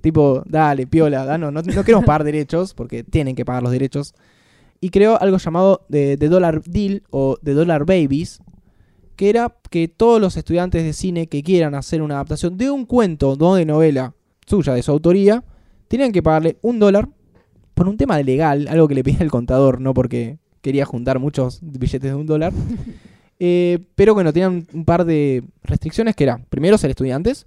S2: Tipo, dale, piola, danos, no, no queremos pagar *laughs* derechos, porque tienen que pagar los derechos. Y creó algo llamado The, The Dollar Deal o The Dollar Babies, que era que todos los estudiantes de cine que quieran hacer una adaptación de un cuento, no de novela suya, de su autoría, tenían que pagarle un dólar por un tema legal, algo que le pedía el contador, no porque quería juntar muchos billetes de un dólar. *laughs* Eh, pero bueno, tenían un par de restricciones que era, primero ser estudiantes,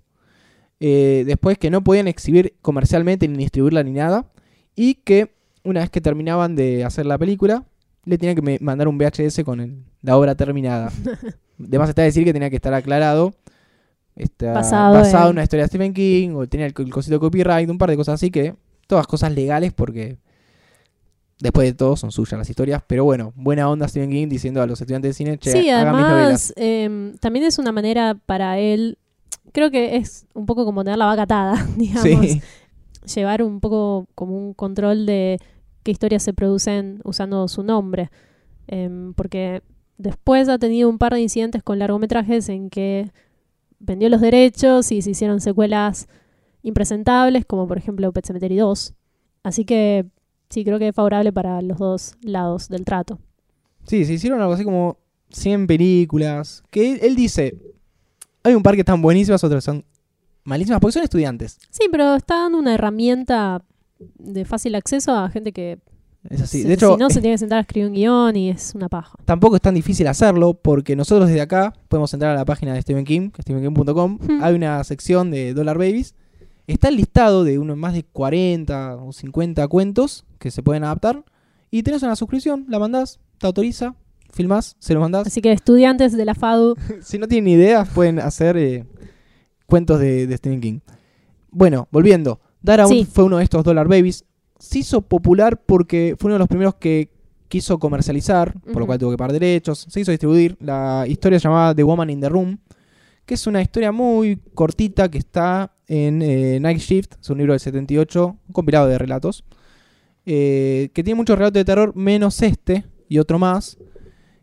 S2: eh, después que no podían exhibir comercialmente ni distribuirla ni nada, y que una vez que terminaban de hacer la película, le tenían que mandar un VHS con el- la obra terminada. *laughs* Además está decir que tenía que estar aclarado. Está
S1: Basado
S2: basado,
S1: en-
S2: en una historia de Stephen King, o tenía el, el cosito de copyright, un par de cosas así que, todas cosas legales porque después de todo son suyas las historias, pero bueno, buena onda Stephen King diciendo a los estudiantes de cine, che,
S1: Sí,
S2: hagan mis novelas.
S1: em, también es una manera para él, creo que es un poco como tener la vaca atada, *laughs* digamos,
S2: Sí,
S1: llevar un poco como un control de qué historias se producen usando su nombre, Em, porque después ha tenido un par de incidentes con largometrajes en que vendió los derechos y se hicieron secuelas impresentables, como por ejemplo Pet Cemetery 2. Así que sí, creo que es favorable para los dos lados del trato.
S2: Sí, se hicieron algo así como 100 películas. Que él, él dice, hay un par que están buenísimas, otras son malísimas, porque son estudiantes.
S1: Sí, pero está dando una herramienta de fácil acceso a gente que
S2: Es así. de hecho,
S1: si no se tiene que sentar a escribir un guion y es una paja.
S2: tampoco es tan difícil hacerlo, porque nosotros desde acá podemos entrar a la página de Stephen King, que es stephenking.com.
S1: Hmm.
S2: Hay una sección de Dollar Babies. Está el listado de unos más de 40 o 50 cuentos que se pueden adaptar. Y tenés una suscripción, la mandás, te autoriza, filmás, se lo mandás.
S1: Así que estudiantes de la FADU, *laughs*
S2: si no tienen ideas, pueden hacer eh, cuentos de, de Stephen King. Bueno, volviendo.
S1: Sí.
S2: fue uno de estos Dollar Babies. Se hizo popular porque fue uno de los primeros que quiso comercializar, por lo cual tuvo que pagar derechos. Se hizo distribuir. La historia se llamaba The Woman in the Room, que es una historia muy cortita que está en eh, Night Shift. Es un libro del 78, un compilado de relatos. eh, que tiene muchos relatos de terror, menos este y otro más.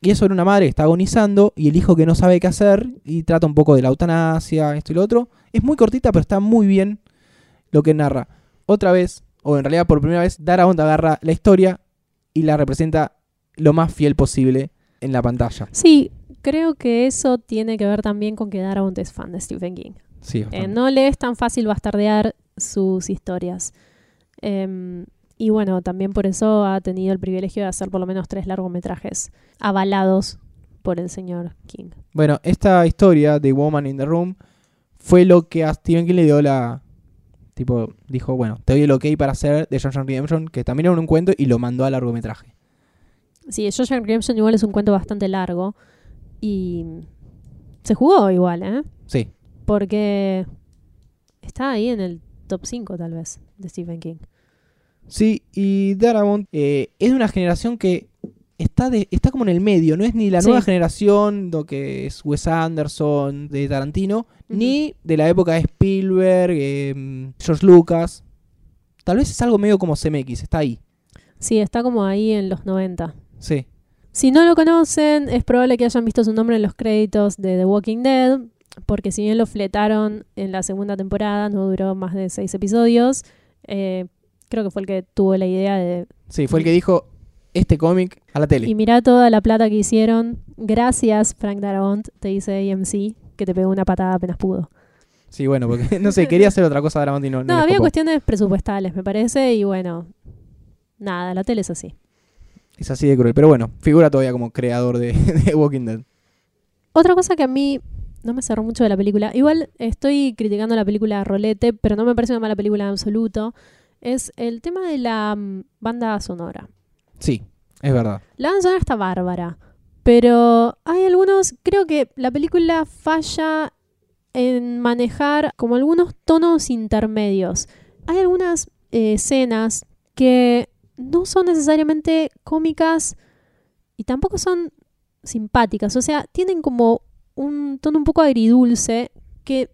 S2: Y es sobre una madre que está agonizando y el hijo que no sabe qué hacer y trata un poco de la eutanasia, esto y lo otro. Es muy cortita, pero está muy bien lo que narra. Otra vez, o en realidad por primera vez, Darabont agarra la historia y la representa lo más fiel posible en la pantalla.
S1: Sí, creo que eso tiene que ver también con que Darabont es fan de Stephen King.
S2: Sí,
S1: Eh, no le es tan fácil bastardear sus historias. Em, y bueno, también por eso ha tenido el privilegio de hacer por lo menos tres largometrajes avalados por el señor King.
S2: Bueno, esta historia de Woman in the Room fue lo que a Stephen King le dio la... Tipo, dijo, bueno, te doy el ok para hacer The John Redemption, que también era un cuento, y lo mandó a largometraje.
S1: Sí, Shawshank Redemption igual es un cuento bastante largo y se jugó igual, ¿eh?
S2: Sí,
S1: Porque está ahí en el top 5 tal vez de Stephen King.
S2: Sí, y Darabont eh, es de una generación que está de, está como en el medio, no es ni la
S1: Sí.
S2: nueva generación, lo que es Wes Anderson, de Tarantino, ni de la época de Spielberg, eh, George Lucas. Tal vez es algo medio como CMX, está ahí.
S1: Sí, está como ahí en los 90.
S2: Sí.
S1: Si no lo conocen, es probable que hayan visto su nombre en los créditos de The Walking Dead, porque si bien lo fletaron en la segunda temporada, no duró más de seis episodios, eh, creo que fue el que tuvo la idea de...
S2: Sí, fue el que dijo este cómic a la tele.
S1: Y mirá toda la plata que hicieron. Gracias, Frank Darabont, te dice AMC, que te pegó una patada apenas pudo.
S2: Sí, bueno, porque *laughs* no sé, quería hacer otra cosa Darabont y no, no
S1: había cuestiones presupuestales, me parece, y bueno, nada, la tele es así.
S2: Es así de cruel. Pero bueno, figura todavía como creador de, *laughs* de Walking Dead.
S1: Otra cosa que a mí no me cerró mucho de la película, igual estoy criticando la película Rolete, pero no me parece una mala película en absoluto, es el tema de la mm, banda sonora.
S2: Sí, es verdad.
S1: La banda sonora está bárbara, pero hay algunos, creo que la película falla en manejar como algunos tonos intermedios. Hay algunas eh, escenas que no son necesariamente cómicas y tampoco son simpáticas. O sea, tienen como un tono un poco agridulce que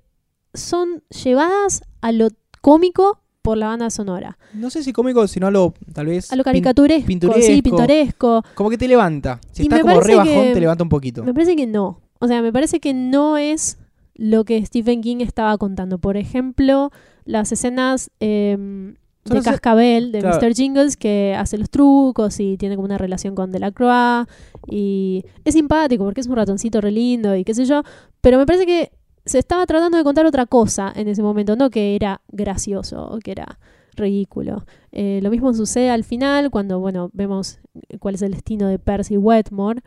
S1: son llevadas a lo cómico por la banda sonora.
S2: No sé si cómico, sino a lo, tal vez...
S1: A lo
S2: pin-
S1: caricaturesco,
S2: pintoresco.
S1: sí, pintoresco.
S2: Como que te levanta. Si
S1: Y
S2: está
S1: me
S2: como re bajón,
S1: que-
S2: te levanta un poquito.
S1: Me parece que no. O sea, me parece que no es lo que Stephen King estaba contando. Por ejemplo, las escenas em, de Cascabel, de
S2: claro.
S1: Mr. Jingles, que hace los trucos y tiene como una relación con Delacroix. Y es simpático porque es un ratoncito re lindo y qué sé yo. Pero me parece que se estaba tratando de contar otra cosa en ese momento, no que era gracioso o que era ridículo. Eh, lo mismo sucede al final cuando, bueno, vemos cuál es el destino de Percy Wetmore.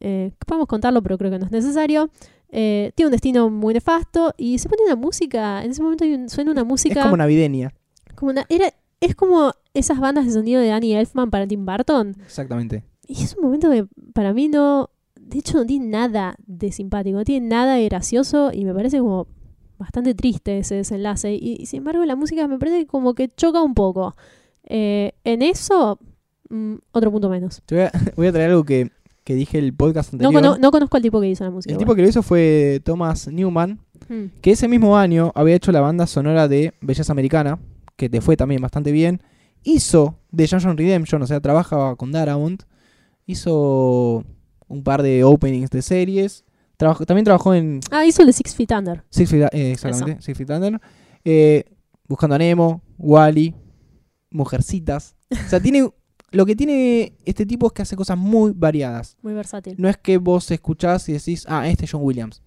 S1: Eh, podemos contarlo, pero creo que no es necesario. Eh, tiene un destino muy nefasto y se pone una música, en ese momento hay un- suena una música
S2: Es como navideña.
S1: Como una- era, es como esas bandas de sonido de Danny Elfman para Tim Burton.
S2: Exactamente.
S1: Y es un momento que para mí no, de hecho no tiene nada de simpático, no tiene nada de gracioso y me parece como bastante triste ese desenlace. Y, y sin embargo la música me parece como que choca un poco. Eh, en eso, mm, otro punto menos.
S2: Te voy a, *laughs* voy a traer algo que, que dije el podcast
S1: No,
S2: anterior.
S1: cono- no conozco al tipo que hizo la música.
S2: el tipo que lo hizo fue Thomas Newman.
S1: Mm.
S2: que ese mismo año había hecho la banda sonora de Belleza Americana, que te fue también bastante bien. Hizo The John Redemption, o sea, trabajaba con Darabont. Hizo un par de openings de series. Trabajó- también trabajó en
S1: Ah, hizo el de Six Feet Under.
S2: Six Feet, eh, exactamente, Six Feet Under. Eh, Buscando a Nemo, Wally, Mujercitas. O sea, tiene *laughs* lo que tiene este tipo es que hace cosas muy variadas.
S1: Muy versátil.
S2: No es que vos escuchás y decís, ah, este es John Williams.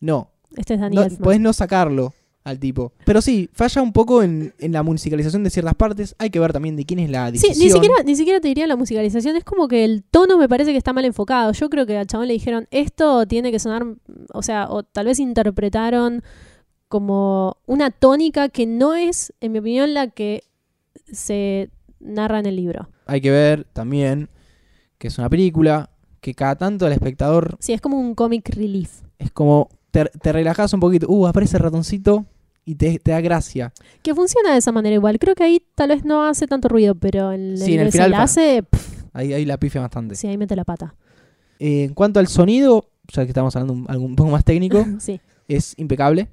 S2: No,
S1: Este es Daniel.
S2: Podés no sacarlo al tipo. Pero sí, falla un poco en, en la musicalización de ciertas partes. Hay que ver también de quién es la
S1: Sí,
S2: decisión.
S1: ni siquiera, ni siquiera te diría la musicalización, es como que el tono me parece que está mal enfocado. Yo creo que al chabón le dijeron, esto tiene que sonar, o sea, o tal vez interpretaron como una tónica que no es, en mi opinión, la que se narra en el libro.
S2: Hay que ver también que es una película que cada tanto al espectador
S1: Sí, es como un comic relief.
S2: es como te, te relajás un poquito. Uh, aparece el ratoncito y te, te da gracia.
S1: Que funciona de esa manera igual. Creo que ahí tal vez no hace tanto ruido, pero en,
S2: Sí, en el final
S1: desenlace, pf,
S2: Ahí, ahí la pifia bastante.
S1: sí, ahí mete la pata.
S2: Eh, en cuanto al sonido, ya que estamos hablando un, algo un poco más técnico, *laughs*
S1: sí,
S2: es impecable.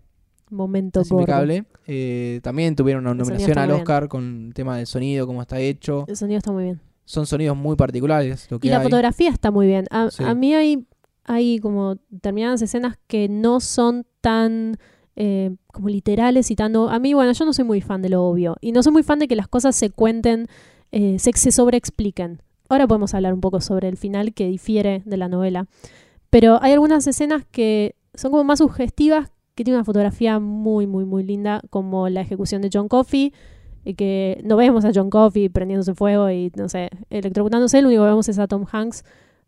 S1: momento
S2: Es impecable. Eh, también tuvieron una nominación al
S1: bien.
S2: Oscar con el tema del sonido, cómo está hecho.
S1: El sonido está muy bien.
S2: Son sonidos muy particulares. Lo que
S1: Y la
S2: hay.
S1: fotografía está muy bien. A,
S2: Sí.
S1: a mí hay, hay como determinadas escenas que no son tan eh, como literales y tan... o- A mí, bueno, yo no soy muy fan de lo obvio. Y no soy muy fan de que las cosas se cuenten, eh, se, se sobreexpliquen. Ahora podemos hablar un poco sobre el final que difiere de la novela. Pero hay algunas escenas que son como más sugestivas, que tienen una fotografía muy, muy, muy linda, como la ejecución de John Coffey, y que no vemos a John Coffey prendiéndose fuego y, no sé, electrocutándose, lo único que vemos es a Tom Hanks,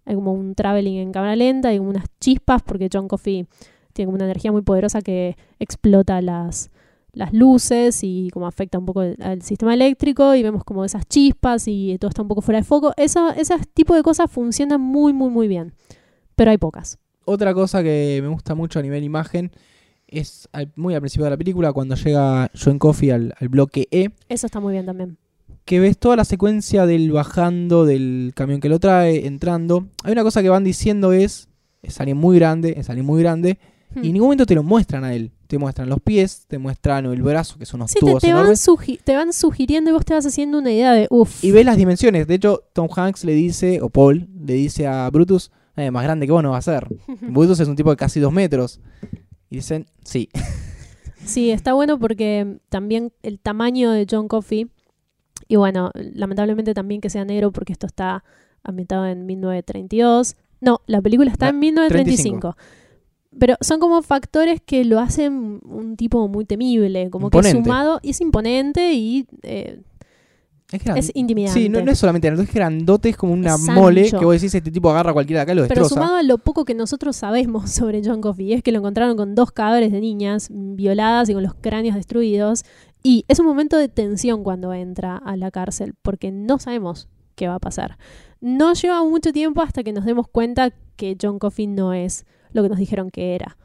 S1: hay como un traveling en cámara lenta, como unas chispas, porque John Coffey tiene como una energía muy poderosa que explota las, las luces y como afecta un poco el- al sistema eléctrico y vemos como esas chispas y todo está un poco fuera de foco. Eso, ese tipo de cosas funcionan muy, muy, muy bien, pero hay pocas.
S2: Otra cosa que me gusta mucho a nivel imagen es al- muy al principio de la película, cuando llega John Coffey al, al bloque E,
S1: Eso está muy bien también.
S2: que ves toda la secuencia del bajando del camión que lo trae, entrando. Hay una cosa que van diciendo es, es alguien muy grande, es alguien muy grande, y en ningún momento te lo muestran a él. Te muestran los pies, te muestran el brazo, que son unos
S1: Sí, te,
S2: tubos
S1: te van
S2: enormes.
S1: sugi- te van sugiriendo y vos te vas haciendo una idea de, uff,
S2: Y ves las dimensiones. De hecho, Tom Hanks le dice, o Paul, le dice a Brutus, "Eh, más grande que vos no va a ser. *laughs* Brutus es un tipo de casi dos metros. Y dicen, sí. *laughs*
S1: Sí, está bueno porque también el tamaño de John Coffey, y bueno, lamentablemente también que sea negro porque esto está ambientado en 1932. No, la película está en 1935. Pero son como factores que lo hacen un tipo muy temible, como que sumado, y es imponente y eh,
S2: Es, gran-
S1: es intimidante.
S2: Sí, no, no es solamente grandote, es grandote, es como una
S1: Es
S2: mole que vos decís, este tipo agarra a cualquiera de acá y lo
S1: Pero
S2: destroza.
S1: sumado a lo poco que nosotros sabemos *laughs* sobre John Coffey, es que lo encontraron con dos cadáveres de niñas violadas y con los cráneos destruidos. Y es un momento de tensión cuando entra a la cárcel, porque no sabemos qué va a pasar. No lleva mucho tiempo hasta que nos demos cuenta que John Coffey no es lo que nos dijeron que era.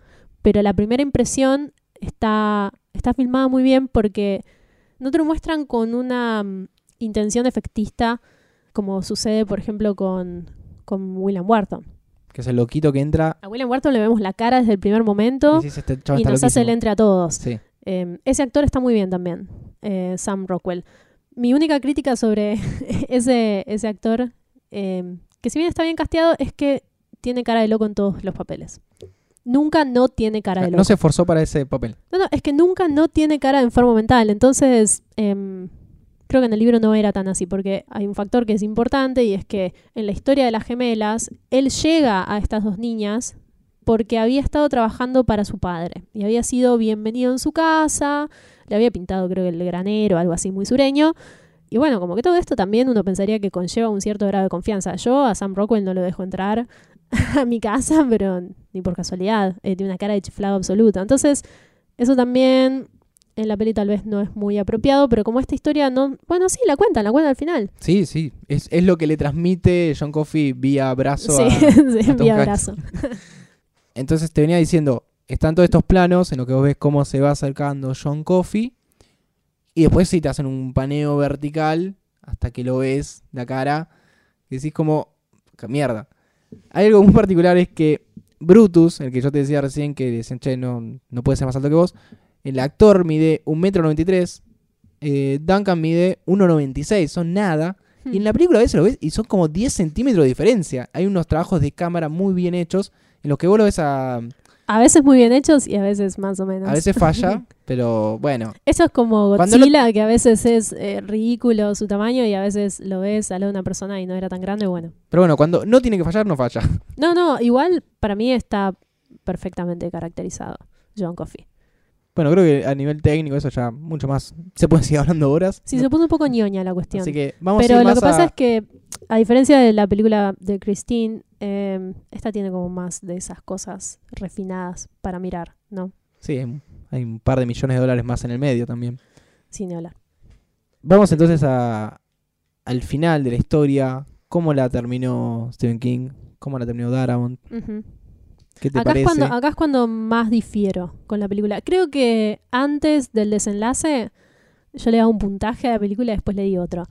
S1: Pero la primera impresión está, está filmada muy bien porque no te lo muestran con una mm, intención efectista como sucede, por ejemplo, con, con William Wharton.
S2: Que es el loquito que entra
S1: A William Wharton le vemos la cara desde el primer momento
S2: y este
S1: y nos hace el
S2: loquísimo".
S1: entre a todos.
S2: Sí.
S1: Eh, ese actor está muy bien también, eh, Sam Rockwell. Mi única crítica sobre *laughs* ese, ese actor, eh, que si bien está bien casteado, es que tiene cara de loco en todos los papeles. Nunca no tiene cara de loco.
S2: No se esforzó para ese papel.
S1: No, no, es que nunca no tiene cara de enfermo mental. Entonces, em, creo que en el libro no era tan así, porque hay un factor que es importante y es que en la historia de las gemelas, él llega a estas dos niñas porque había estado trabajando para su padre y había sido bienvenido en su casa, le había pintado creo que el granero, algo así muy sureño. Y bueno, como que todo esto también uno pensaría que conlleva un cierto grado de confianza. Yo a Sam Rockwell no lo dejo entrar *laughs* a mi casa, pero ni por casualidad. Eh, tiene una cara de chiflado absoluta. Entonces, eso también en la peli tal vez no es muy apropiado, pero como esta historia no... Bueno, sí, la cuentan, la cuentan al final.
S2: Sí, sí. Es, es lo que le transmite John Coffey vía brazo
S1: sí,
S2: a, *laughs*
S1: sí,
S2: a
S1: vía abrazo. *laughs*
S2: Entonces te venía diciendo, están todos estos planos en los que vos ves cómo se va acercando John Coffey. Y después sí te hacen un paneo vertical hasta que lo ves la cara. Y decís como, "Ca- mierda. Hay algo muy particular es que Brutus, el que yo te decía recién que decían, che, no, no puede ser más alto que vos. El actor mide 1,93m. Eh, Duncan mide 1,96. Son nada. Y en la película a veces lo ves y son como 10 centímetros de diferencia. Hay unos trabajos de cámara muy bien hechos en los que vos lo ves a...
S1: A veces muy bien hechos y a veces más o menos.
S2: A veces falla, *laughs* pero bueno.
S1: Eso es como Godzilla, que a veces es eh, ridículo su tamaño y a veces lo ves al lado de una persona y no era tan grande. Bueno,
S2: Pero bueno, cuando no tiene que fallar, no falla.
S1: no, no, igual para mí está perfectamente caracterizado John Coffey.
S2: Bueno, creo que a nivel técnico eso ya mucho más. Se puede seguir hablando horas.
S1: Sí, se puso un poco ñoña la cuestión.
S2: Así que vamos a
S1: Pero
S2: ir
S1: lo
S2: más
S1: que pasa
S2: a-
S1: es que, a diferencia de la película de Christine, eh, esta tiene como más de esas cosas refinadas para mirar, ¿no?
S2: Sí, hay un- par de millones de dólares más en el medio también.
S1: Sin hablar.
S2: Vamos entonces a, al final de la historia. ¿Cómo la terminó Stephen King? ¿Cómo la terminó Darabont? ¿Qué te
S1: Acá es,
S2: parece?
S1: cuando, acá es cuando más difiero con la película. Creo que antes del desenlace yo le daba un puntaje a la película y después le di otro.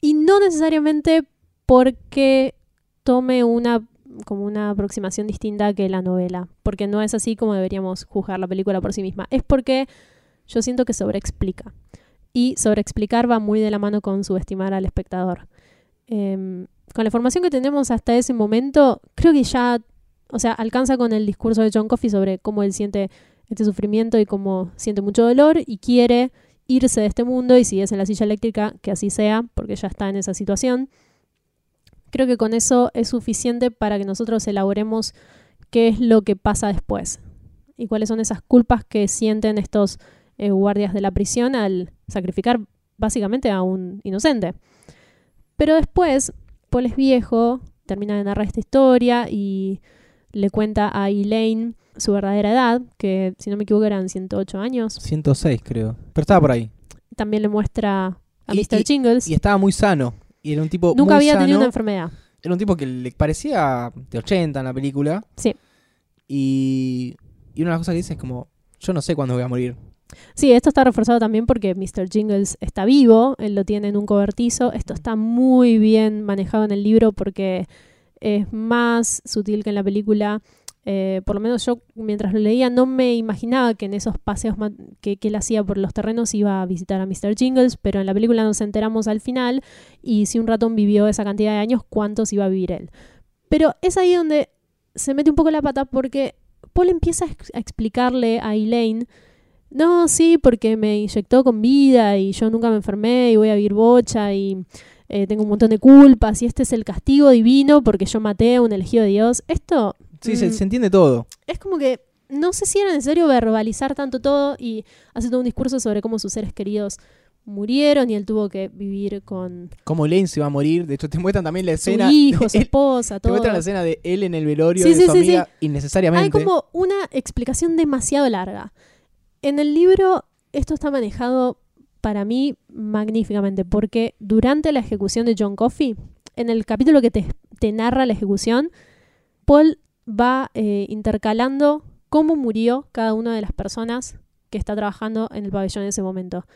S1: Y no necesariamente porque tome una como una aproximación distinta que la novela, porque no es así como deberíamos juzgar la película por sí misma. Es porque yo siento que sobreexplica. Y sobreexplicar va muy de la mano con subestimar al espectador. Em, con la información que tenemos hasta ese momento, creo que ya o sea, alcanza con el discurso de John Coffey sobre cómo él siente este sufrimiento y cómo siente mucho dolor y quiere irse de este mundo y si es en la silla eléctrica, que así sea, porque ya está en esa situación. Creo que con eso es suficiente para que nosotros elaboremos qué es lo que pasa después y cuáles son esas culpas que sienten estos eh, guardias de la prisión al sacrificar básicamente a un inocente. Pero después, Paul es viejo, termina de narrar esta historia y le cuenta a Elaine su verdadera edad, que si no me equivoco eran 108 años.
S2: 106 creo. Pero estaba por ahí.
S1: También le muestra a
S2: Y-
S1: Mr.
S2: y-
S1: Jingles.
S2: Y estaba muy sano. Y era un tipo
S1: Nunca
S2: muy
S1: había
S2: sano.
S1: tenido una enfermedad.
S2: Era un tipo que le parecía de 80 en la película.
S1: Sí.
S2: Y, y una de las cosas que dice es como, yo no sé cuándo voy a morir.
S1: Sí, esto está reforzado también porque Mr. Jingles está vivo, él lo tiene en un cobertizo. Esto está muy bien manejado en el libro porque es más sutil que en la película. Eh, por lo menos yo mientras lo leía no me imaginaba que en esos paseos que, que él hacía por los terrenos iba a visitar a Mr. Jingles, pero en la película nos enteramos al final y si un ratón vivió esa cantidad de años, ¿cuántos iba a vivir él? Pero es ahí donde se mete un poco la pata porque Paul empieza a explicarle a Elaine no, sí, porque me inyectó con vida y yo nunca me enfermé y voy a vivir bocha y eh, tengo un montón de culpas y este es el castigo divino porque yo maté a un elegido de Dios. Esto
S2: Sí, se,
S1: Mm.
S2: se entiende todo.
S1: es como que no sé si era necesario verbalizar tanto todo y hace todo un discurso sobre cómo sus seres queridos murieron y él tuvo que vivir con
S2: Cómo Lane se va a morir. De hecho, te muestran también la escena.
S1: su hijo, su *laughs* esposa,
S2: te
S1: todo.
S2: muestran la escena de él en el velorio
S1: Sí,
S2: de
S1: sí,
S2: su
S1: sí,
S2: amiga
S1: Hay
S2: innecesariamente.
S1: como una explicación demasiado larga. En el libro esto está manejado para mí magníficamente porque durante la ejecución de John Coffey, en el capítulo que te, te narra la ejecución, Paul va eh, intercalando cómo murió cada una de las personas que está trabajando en el pabellón en ese momento.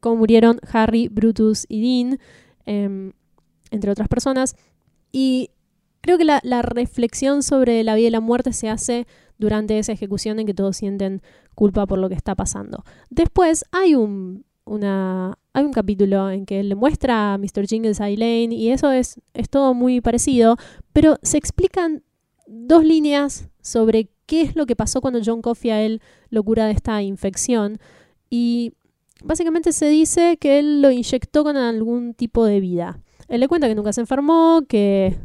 S1: Cómo murieron Harry, Brutus y Dean, em, entre otras personas. Y creo que la, reflexión sobre la vida y la muerte se hace durante esa ejecución en que todos sienten culpa por lo que está pasando. Después hay un, capítulo en que le muestra a Mr. Jingles a Elaine y eso es, es todo muy parecido, pero se explican dos líneas sobre qué es lo que pasó cuando John Coffey a él lo cura de esta infección y básicamente se dice que él lo inyectó con algún tipo de vida. Él le cuenta que nunca se enfermó, que,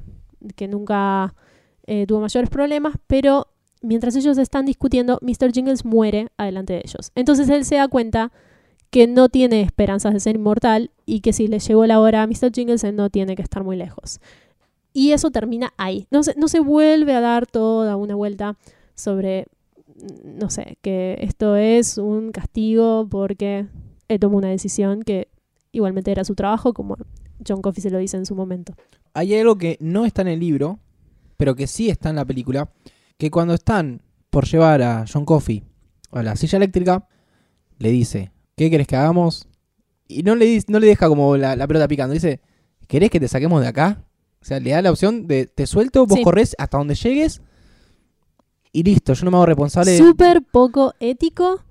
S1: que nunca eh, tuvo mayores problemas, pero mientras ellos están discutiendo, Mr. Jingles muere adelante de ellos. Entonces él se da cuenta que no tiene esperanzas de ser inmortal y que si le llegó la hora a Mr. Jingles, él no tiene que estar muy lejos. Y eso termina ahí. No se, no se vuelve a dar toda una vuelta sobre, no sé, que esto es un castigo porque él tomó una decisión que igualmente era su trabajo, como John Coffey se lo dice en su momento.
S2: Hay algo que no está en el libro, pero que sí está en la película, que cuando están por llevar a John Coffey a la silla eléctrica, le dice, ¿qué querés que hagamos? Y no le, no le deja como la, la pelota picando, dice, ¿querés que te saquemos de acá? O sea, le da la opción de, te suelto, vos
S1: Sí.
S2: corres hasta donde llegues y listo, yo no me hago responsable. de-
S1: Súper poco ético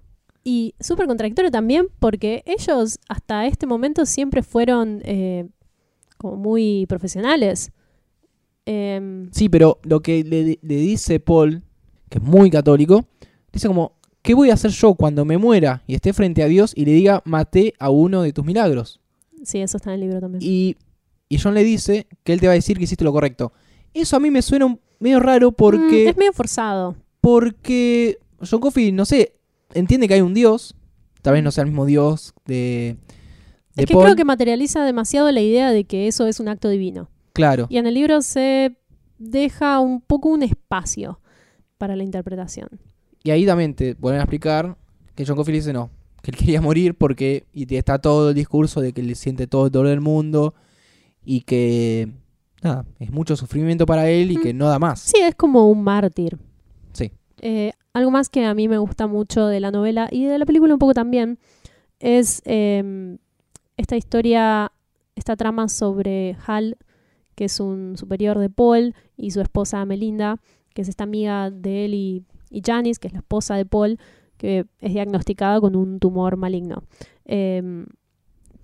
S1: y súper contradictorio también porque ellos hasta este momento siempre fueron eh, como muy profesionales. Em,
S2: Sí, pero lo que le, le dice Paul, que es muy católico, dice como, ¿qué voy a hacer yo cuando me muera y esté frente a Dios y le diga, maté a uno de tus milagros?
S1: sí, eso está en el libro también.
S2: Y, y John le dice que él te va a decir que hiciste lo correcto. Eso a mí me suena un- medio raro porque,
S1: Mm, es medio forzado.
S2: porque John Coffey, no sé, entiende que hay un Dios, tal vez no sea el mismo Dios de, de
S1: Es que
S2: Paul.
S1: creo que materializa demasiado la idea de que eso es un acto divino.
S2: Claro.
S1: Y en el libro se deja un poco un espacio para la interpretación.
S2: Y ahí también te vuelven a explicar que John Coffey le dice no, que él quería morir porque y está todo el discurso de que le siente todo el dolor del mundo y que nada, es mucho sufrimiento para él y que no da más.
S1: Sí, es como un mártir.
S2: Sí.
S1: Eh, algo más que a mí me gusta mucho de la novela y de la película un poco también es eh, esta historia, esta trama sobre Hal, que es un superior de Paul, y su esposa Melinda, que es esta amiga de él y, y Janice, que es la esposa de Paul, que es diagnosticada con un tumor maligno. Eh,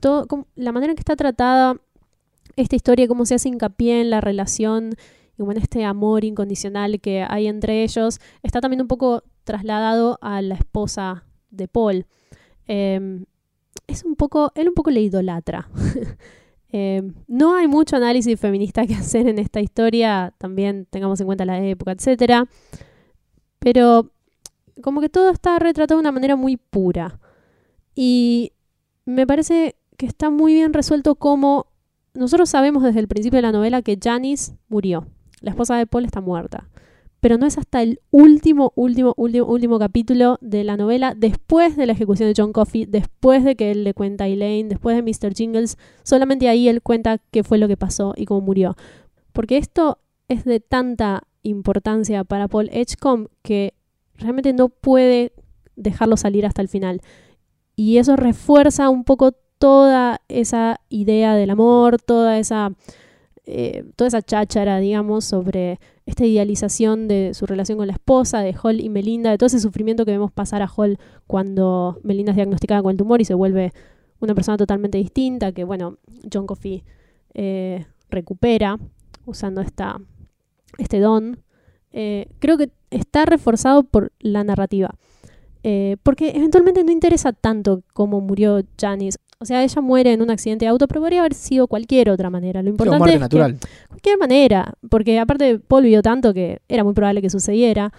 S1: todo, como- la manera en que está tratada esta historia, cómo se hace hincapié en la relación y en este amor incondicional que hay entre ellos, está también un poco trasladado a la esposa de Paul. Eh, es un poco, él un poco le idolatra. *laughs* Eh, no hay mucho análisis feminista que hacer en esta historia, también tengamos en cuenta la época, etcétera. Pero como que todo está retratado de una manera muy pura. Y me parece que está muy bien resuelto como nosotros sabemos desde el principio de la novela que Janice murió. La esposa de Paul está muerta. Pero no es hasta el último, último, último, último capítulo de la novela, después de la ejecución de John Coffey, después de que él le cuenta a Elaine, después de Mr. Jingles, solamente ahí él cuenta qué fue lo que pasó y cómo murió. Porque esto es de tanta importancia para Paul Edgecombe que realmente no puede dejarlo salir hasta el final. Y eso refuerza un poco toda esa idea del amor, toda esa, eh, toda esa cháchara, digamos, sobre esta idealización de su relación con la esposa, de Hall y Melinda, de todo ese sufrimiento que vemos pasar a Hall cuando Melinda es diagnosticada con el tumor y se vuelve una persona totalmente distinta, que bueno, John Coffey eh, recupera usando esta, este don. Eh, creo que está reforzado por la narrativa. Porque eventualmente no interesa tanto cómo murió Janice. O sea, ella muere en un accidente de auto, pero podría haber sido cualquier otra manera. Lo importante
S2: muerte
S1: es que-
S2: natural.
S1: cualquier manera, porque aparte Paul vio tanto que era muy probable que sucediera.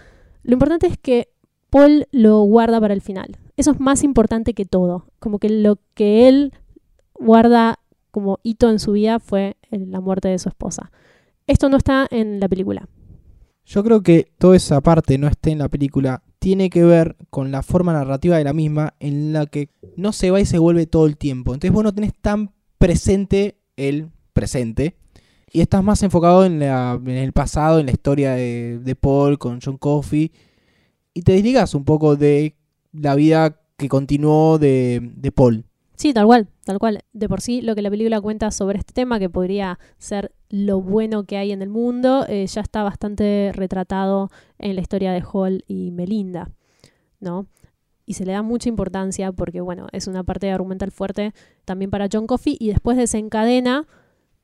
S1: Lo importante es que Paul lo guarda para el final. Eso es más importante que todo. Como que lo que él guarda como hito en su vida fue la muerte de su esposa. Esto no está en la película.
S2: Yo creo que toda esa parte no esté en la película tiene que ver con la forma narrativa de la misma en la que no se va y se vuelve todo el tiempo. Entonces vos no tenés tan presente el presente y estás más enfocado en, la- en el pasado, en la historia de, Paul con John Coffey y te desligas un poco de la vida que continuó de Paul.
S1: Sí, tal cual, tal cual. De por sí, lo que la película cuenta sobre este tema, que podría ser lo bueno que hay en el mundo, eh, ya está bastante retratado en la historia de Hall y Melinda, ¿no? Y se le da mucha importancia porque, bueno, es una parte argumental fuerte también para John Coffey y después desencadena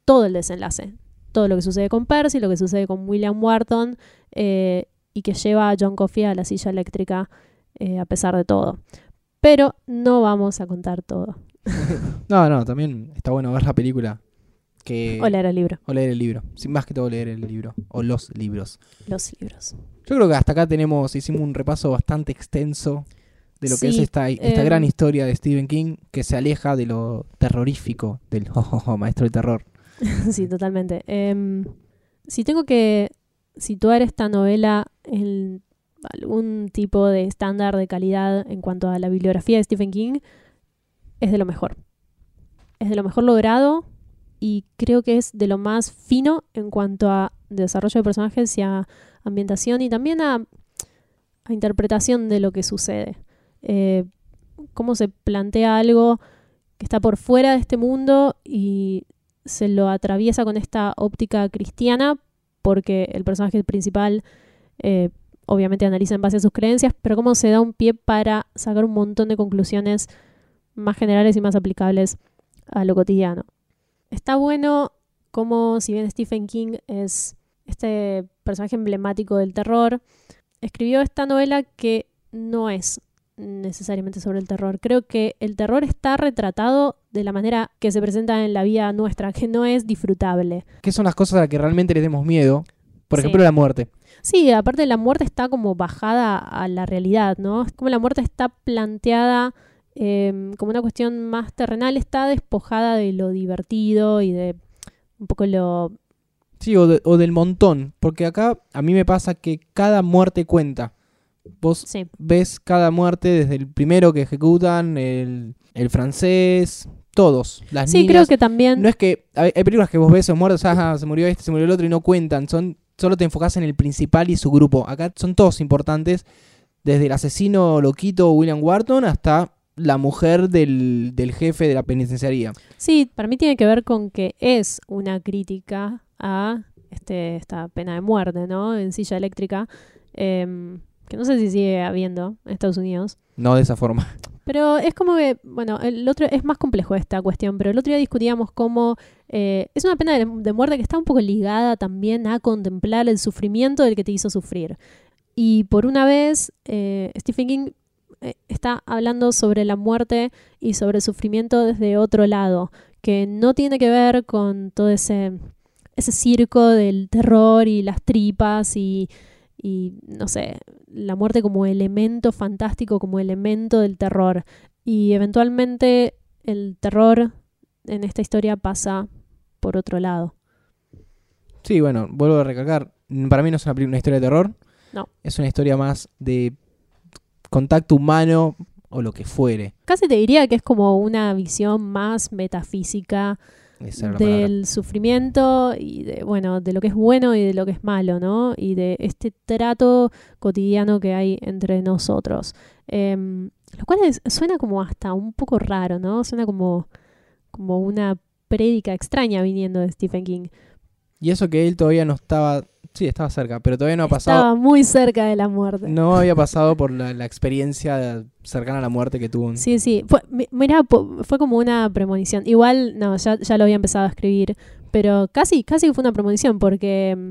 S1: todo el desenlace. Todo lo que sucede con Percy, lo que sucede con William Wharton eh, y que lleva a John Coffey a la silla eléctrica eh, a pesar de todo. Pero no vamos a contar todo. *laughs*
S2: No, no, también está bueno ver la película que,
S1: O leer el libro,
S2: o leer el libro. Sin más que todo leer el libro o los libros.
S1: los libros.
S2: Yo creo que hasta acá tenemos, hicimos un repaso bastante extenso de lo que es esta, esta
S1: em,
S2: gran historia de Stephen King que se aleja de lo terrorífico, del oh, *laughs* oh, oh, maestro del terror. *laughs*
S1: sí, totalmente. Em, si tengo que situar esta novela en algún tipo de estándar de calidad en cuanto a la bibliografía de Stephen King, es de lo mejor. Es de lo mejor logrado y creo que es de lo más fino en cuanto a desarrollo de personajes y a ambientación y también a, interpretación de lo que sucede. Eh, cómo se plantea algo que está por fuera de este mundo y se lo atraviesa con esta óptica cristiana porque el personaje principal eh, obviamente analiza en base a sus creencias, pero cómo se da un pie para sacar un montón de conclusiones más generales y más aplicables a lo cotidiano. Está bueno cómo si bien Stephen King es este personaje emblemático del terror, escribió esta novela que no es necesariamente sobre el terror. Creo que el terror está retratado de la manera que se presenta en la vida nuestra, que no es disfrutable.
S2: ¿Qué son las cosas a las que realmente le demos miedo? Por
S1: Sí.
S2: ejemplo, la muerte.
S1: Sí, aparte la muerte está como bajada a la realidad, ¿no? Es como la muerte está planteada eh, como una cuestión más terrenal, está despojada de lo divertido y de un poco lo...
S2: Sí, o, de- o del montón. Porque acá a mí me pasa que cada muerte cuenta. Vos
S1: Sí,
S2: ves cada muerte desde el primero que ejecutan, el, el francés, todos. Las
S1: sí
S2: niñas.
S1: creo que también...
S2: No es que hay, hay películas que vos ves son muertos, ah, se murió este, se murió el otro y no cuentan, son solo te enfocás en el principal y su grupo. Acá son todos importantes, desde el asesino loquito William Wharton hasta la mujer del, del jefe de la penitenciaría.
S1: Sí, para mí tiene que ver con que es una crítica a este, esta pena de muerte, ¿no? En silla eléctrica, em, que no sé si sigue habiendo en Estados Unidos.
S2: No de esa forma.
S1: Pero es como que, bueno, el otro es más complejo esta cuestión, pero el otro día discutíamos cómo eh, es una pena de, muerte que está un poco ligada también a contemplar el sufrimiento del que te hizo sufrir. Y por una vez, eh, Stephen King eh, está hablando sobre la muerte y sobre el sufrimiento desde otro lado, que no tiene que ver con todo ese, ese circo del terror y las tripas y, y, no sé, la muerte como elemento fantástico, como elemento del terror. Y eventualmente el terror en esta historia pasa por otro lado.
S2: Sí, bueno, vuelvo a recalcar, para mí no es una, una historia de terror.
S1: No.
S2: Es una historia más de contacto humano o lo que fuere.
S1: Casi te diría que es como una visión más metafísica Del sufrimiento y de, bueno, de lo que es bueno y de lo que es malo, ¿no? Y de este trato cotidiano que hay entre nosotros. Em, lo cual es- suena como hasta un poco raro, ¿no? Suena como, como una prédica extraña viniendo de Stephen King.
S2: Y eso que él todavía no estaba, sí, estaba cerca, pero todavía no ha pasado,
S1: Estaba muy cerca de la muerte.
S2: no había pasado por la, la experiencia cercana a la muerte que tuvo.
S1: Sí, sí. Fue, mi- mirá, fue como una premonición. Igual, no, ya, ya lo había empezado a escribir, pero casi, casi fue una premonición porque mm,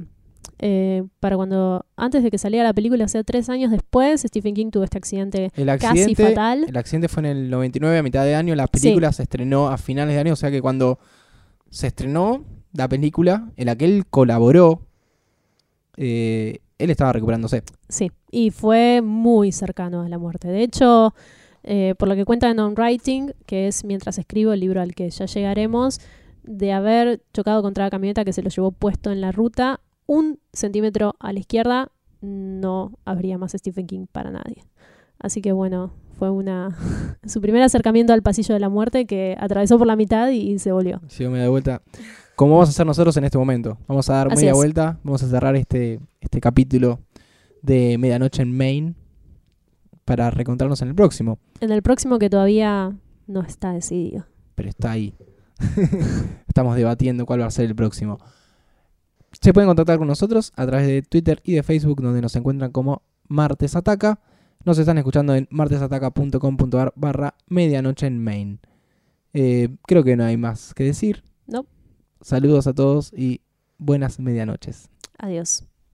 S1: eh, para cuando, antes de que saliera la película, o sea, tres años después, Stephen King tuvo este accidente
S2: El
S1: casi
S2: accidente,
S1: fatal.
S2: el accidente fue en el 99, a mitad de año. La película se estrenó a finales de año, o sea que cuando se estrenó la película en la que él colaboró, eh, él estaba recuperándose.
S1: Sí, y fue muy cercano a la muerte. De hecho, eh, por lo que cuenta en On Writing, que es mientras escribo el libro al que ya llegaremos, de haber chocado contra la camioneta que se lo llevó puesto en la ruta, un centímetro a la izquierda, no habría más Stephen King para nadie. Así que bueno, fue una *laughs* su primer acercamiento al pasillo de la muerte que atravesó por la mitad y se volvió.
S2: Yo me doy vuelta. Como vamos a hacer nosotros en este momento. Vamos a dar
S1: Así
S2: media
S1: es.
S2: vuelta. Vamos a cerrar este, este capítulo de Medianoche en Maine para reencontrarnos en el próximo.
S1: En el próximo que todavía no está decidido.
S2: Pero está ahí. *laughs* Estamos debatiendo cuál va a ser el próximo. Se pueden contactar con nosotros a través de Twitter y de Facebook, donde nos encuentran como Martes Ataca. Nos están escuchando en martesataca.com.ar barra medianoche en Maine. Eh, creo que no hay más que decir.
S1: No.
S2: Saludos a todos y buenas medianoches.
S1: Adiós.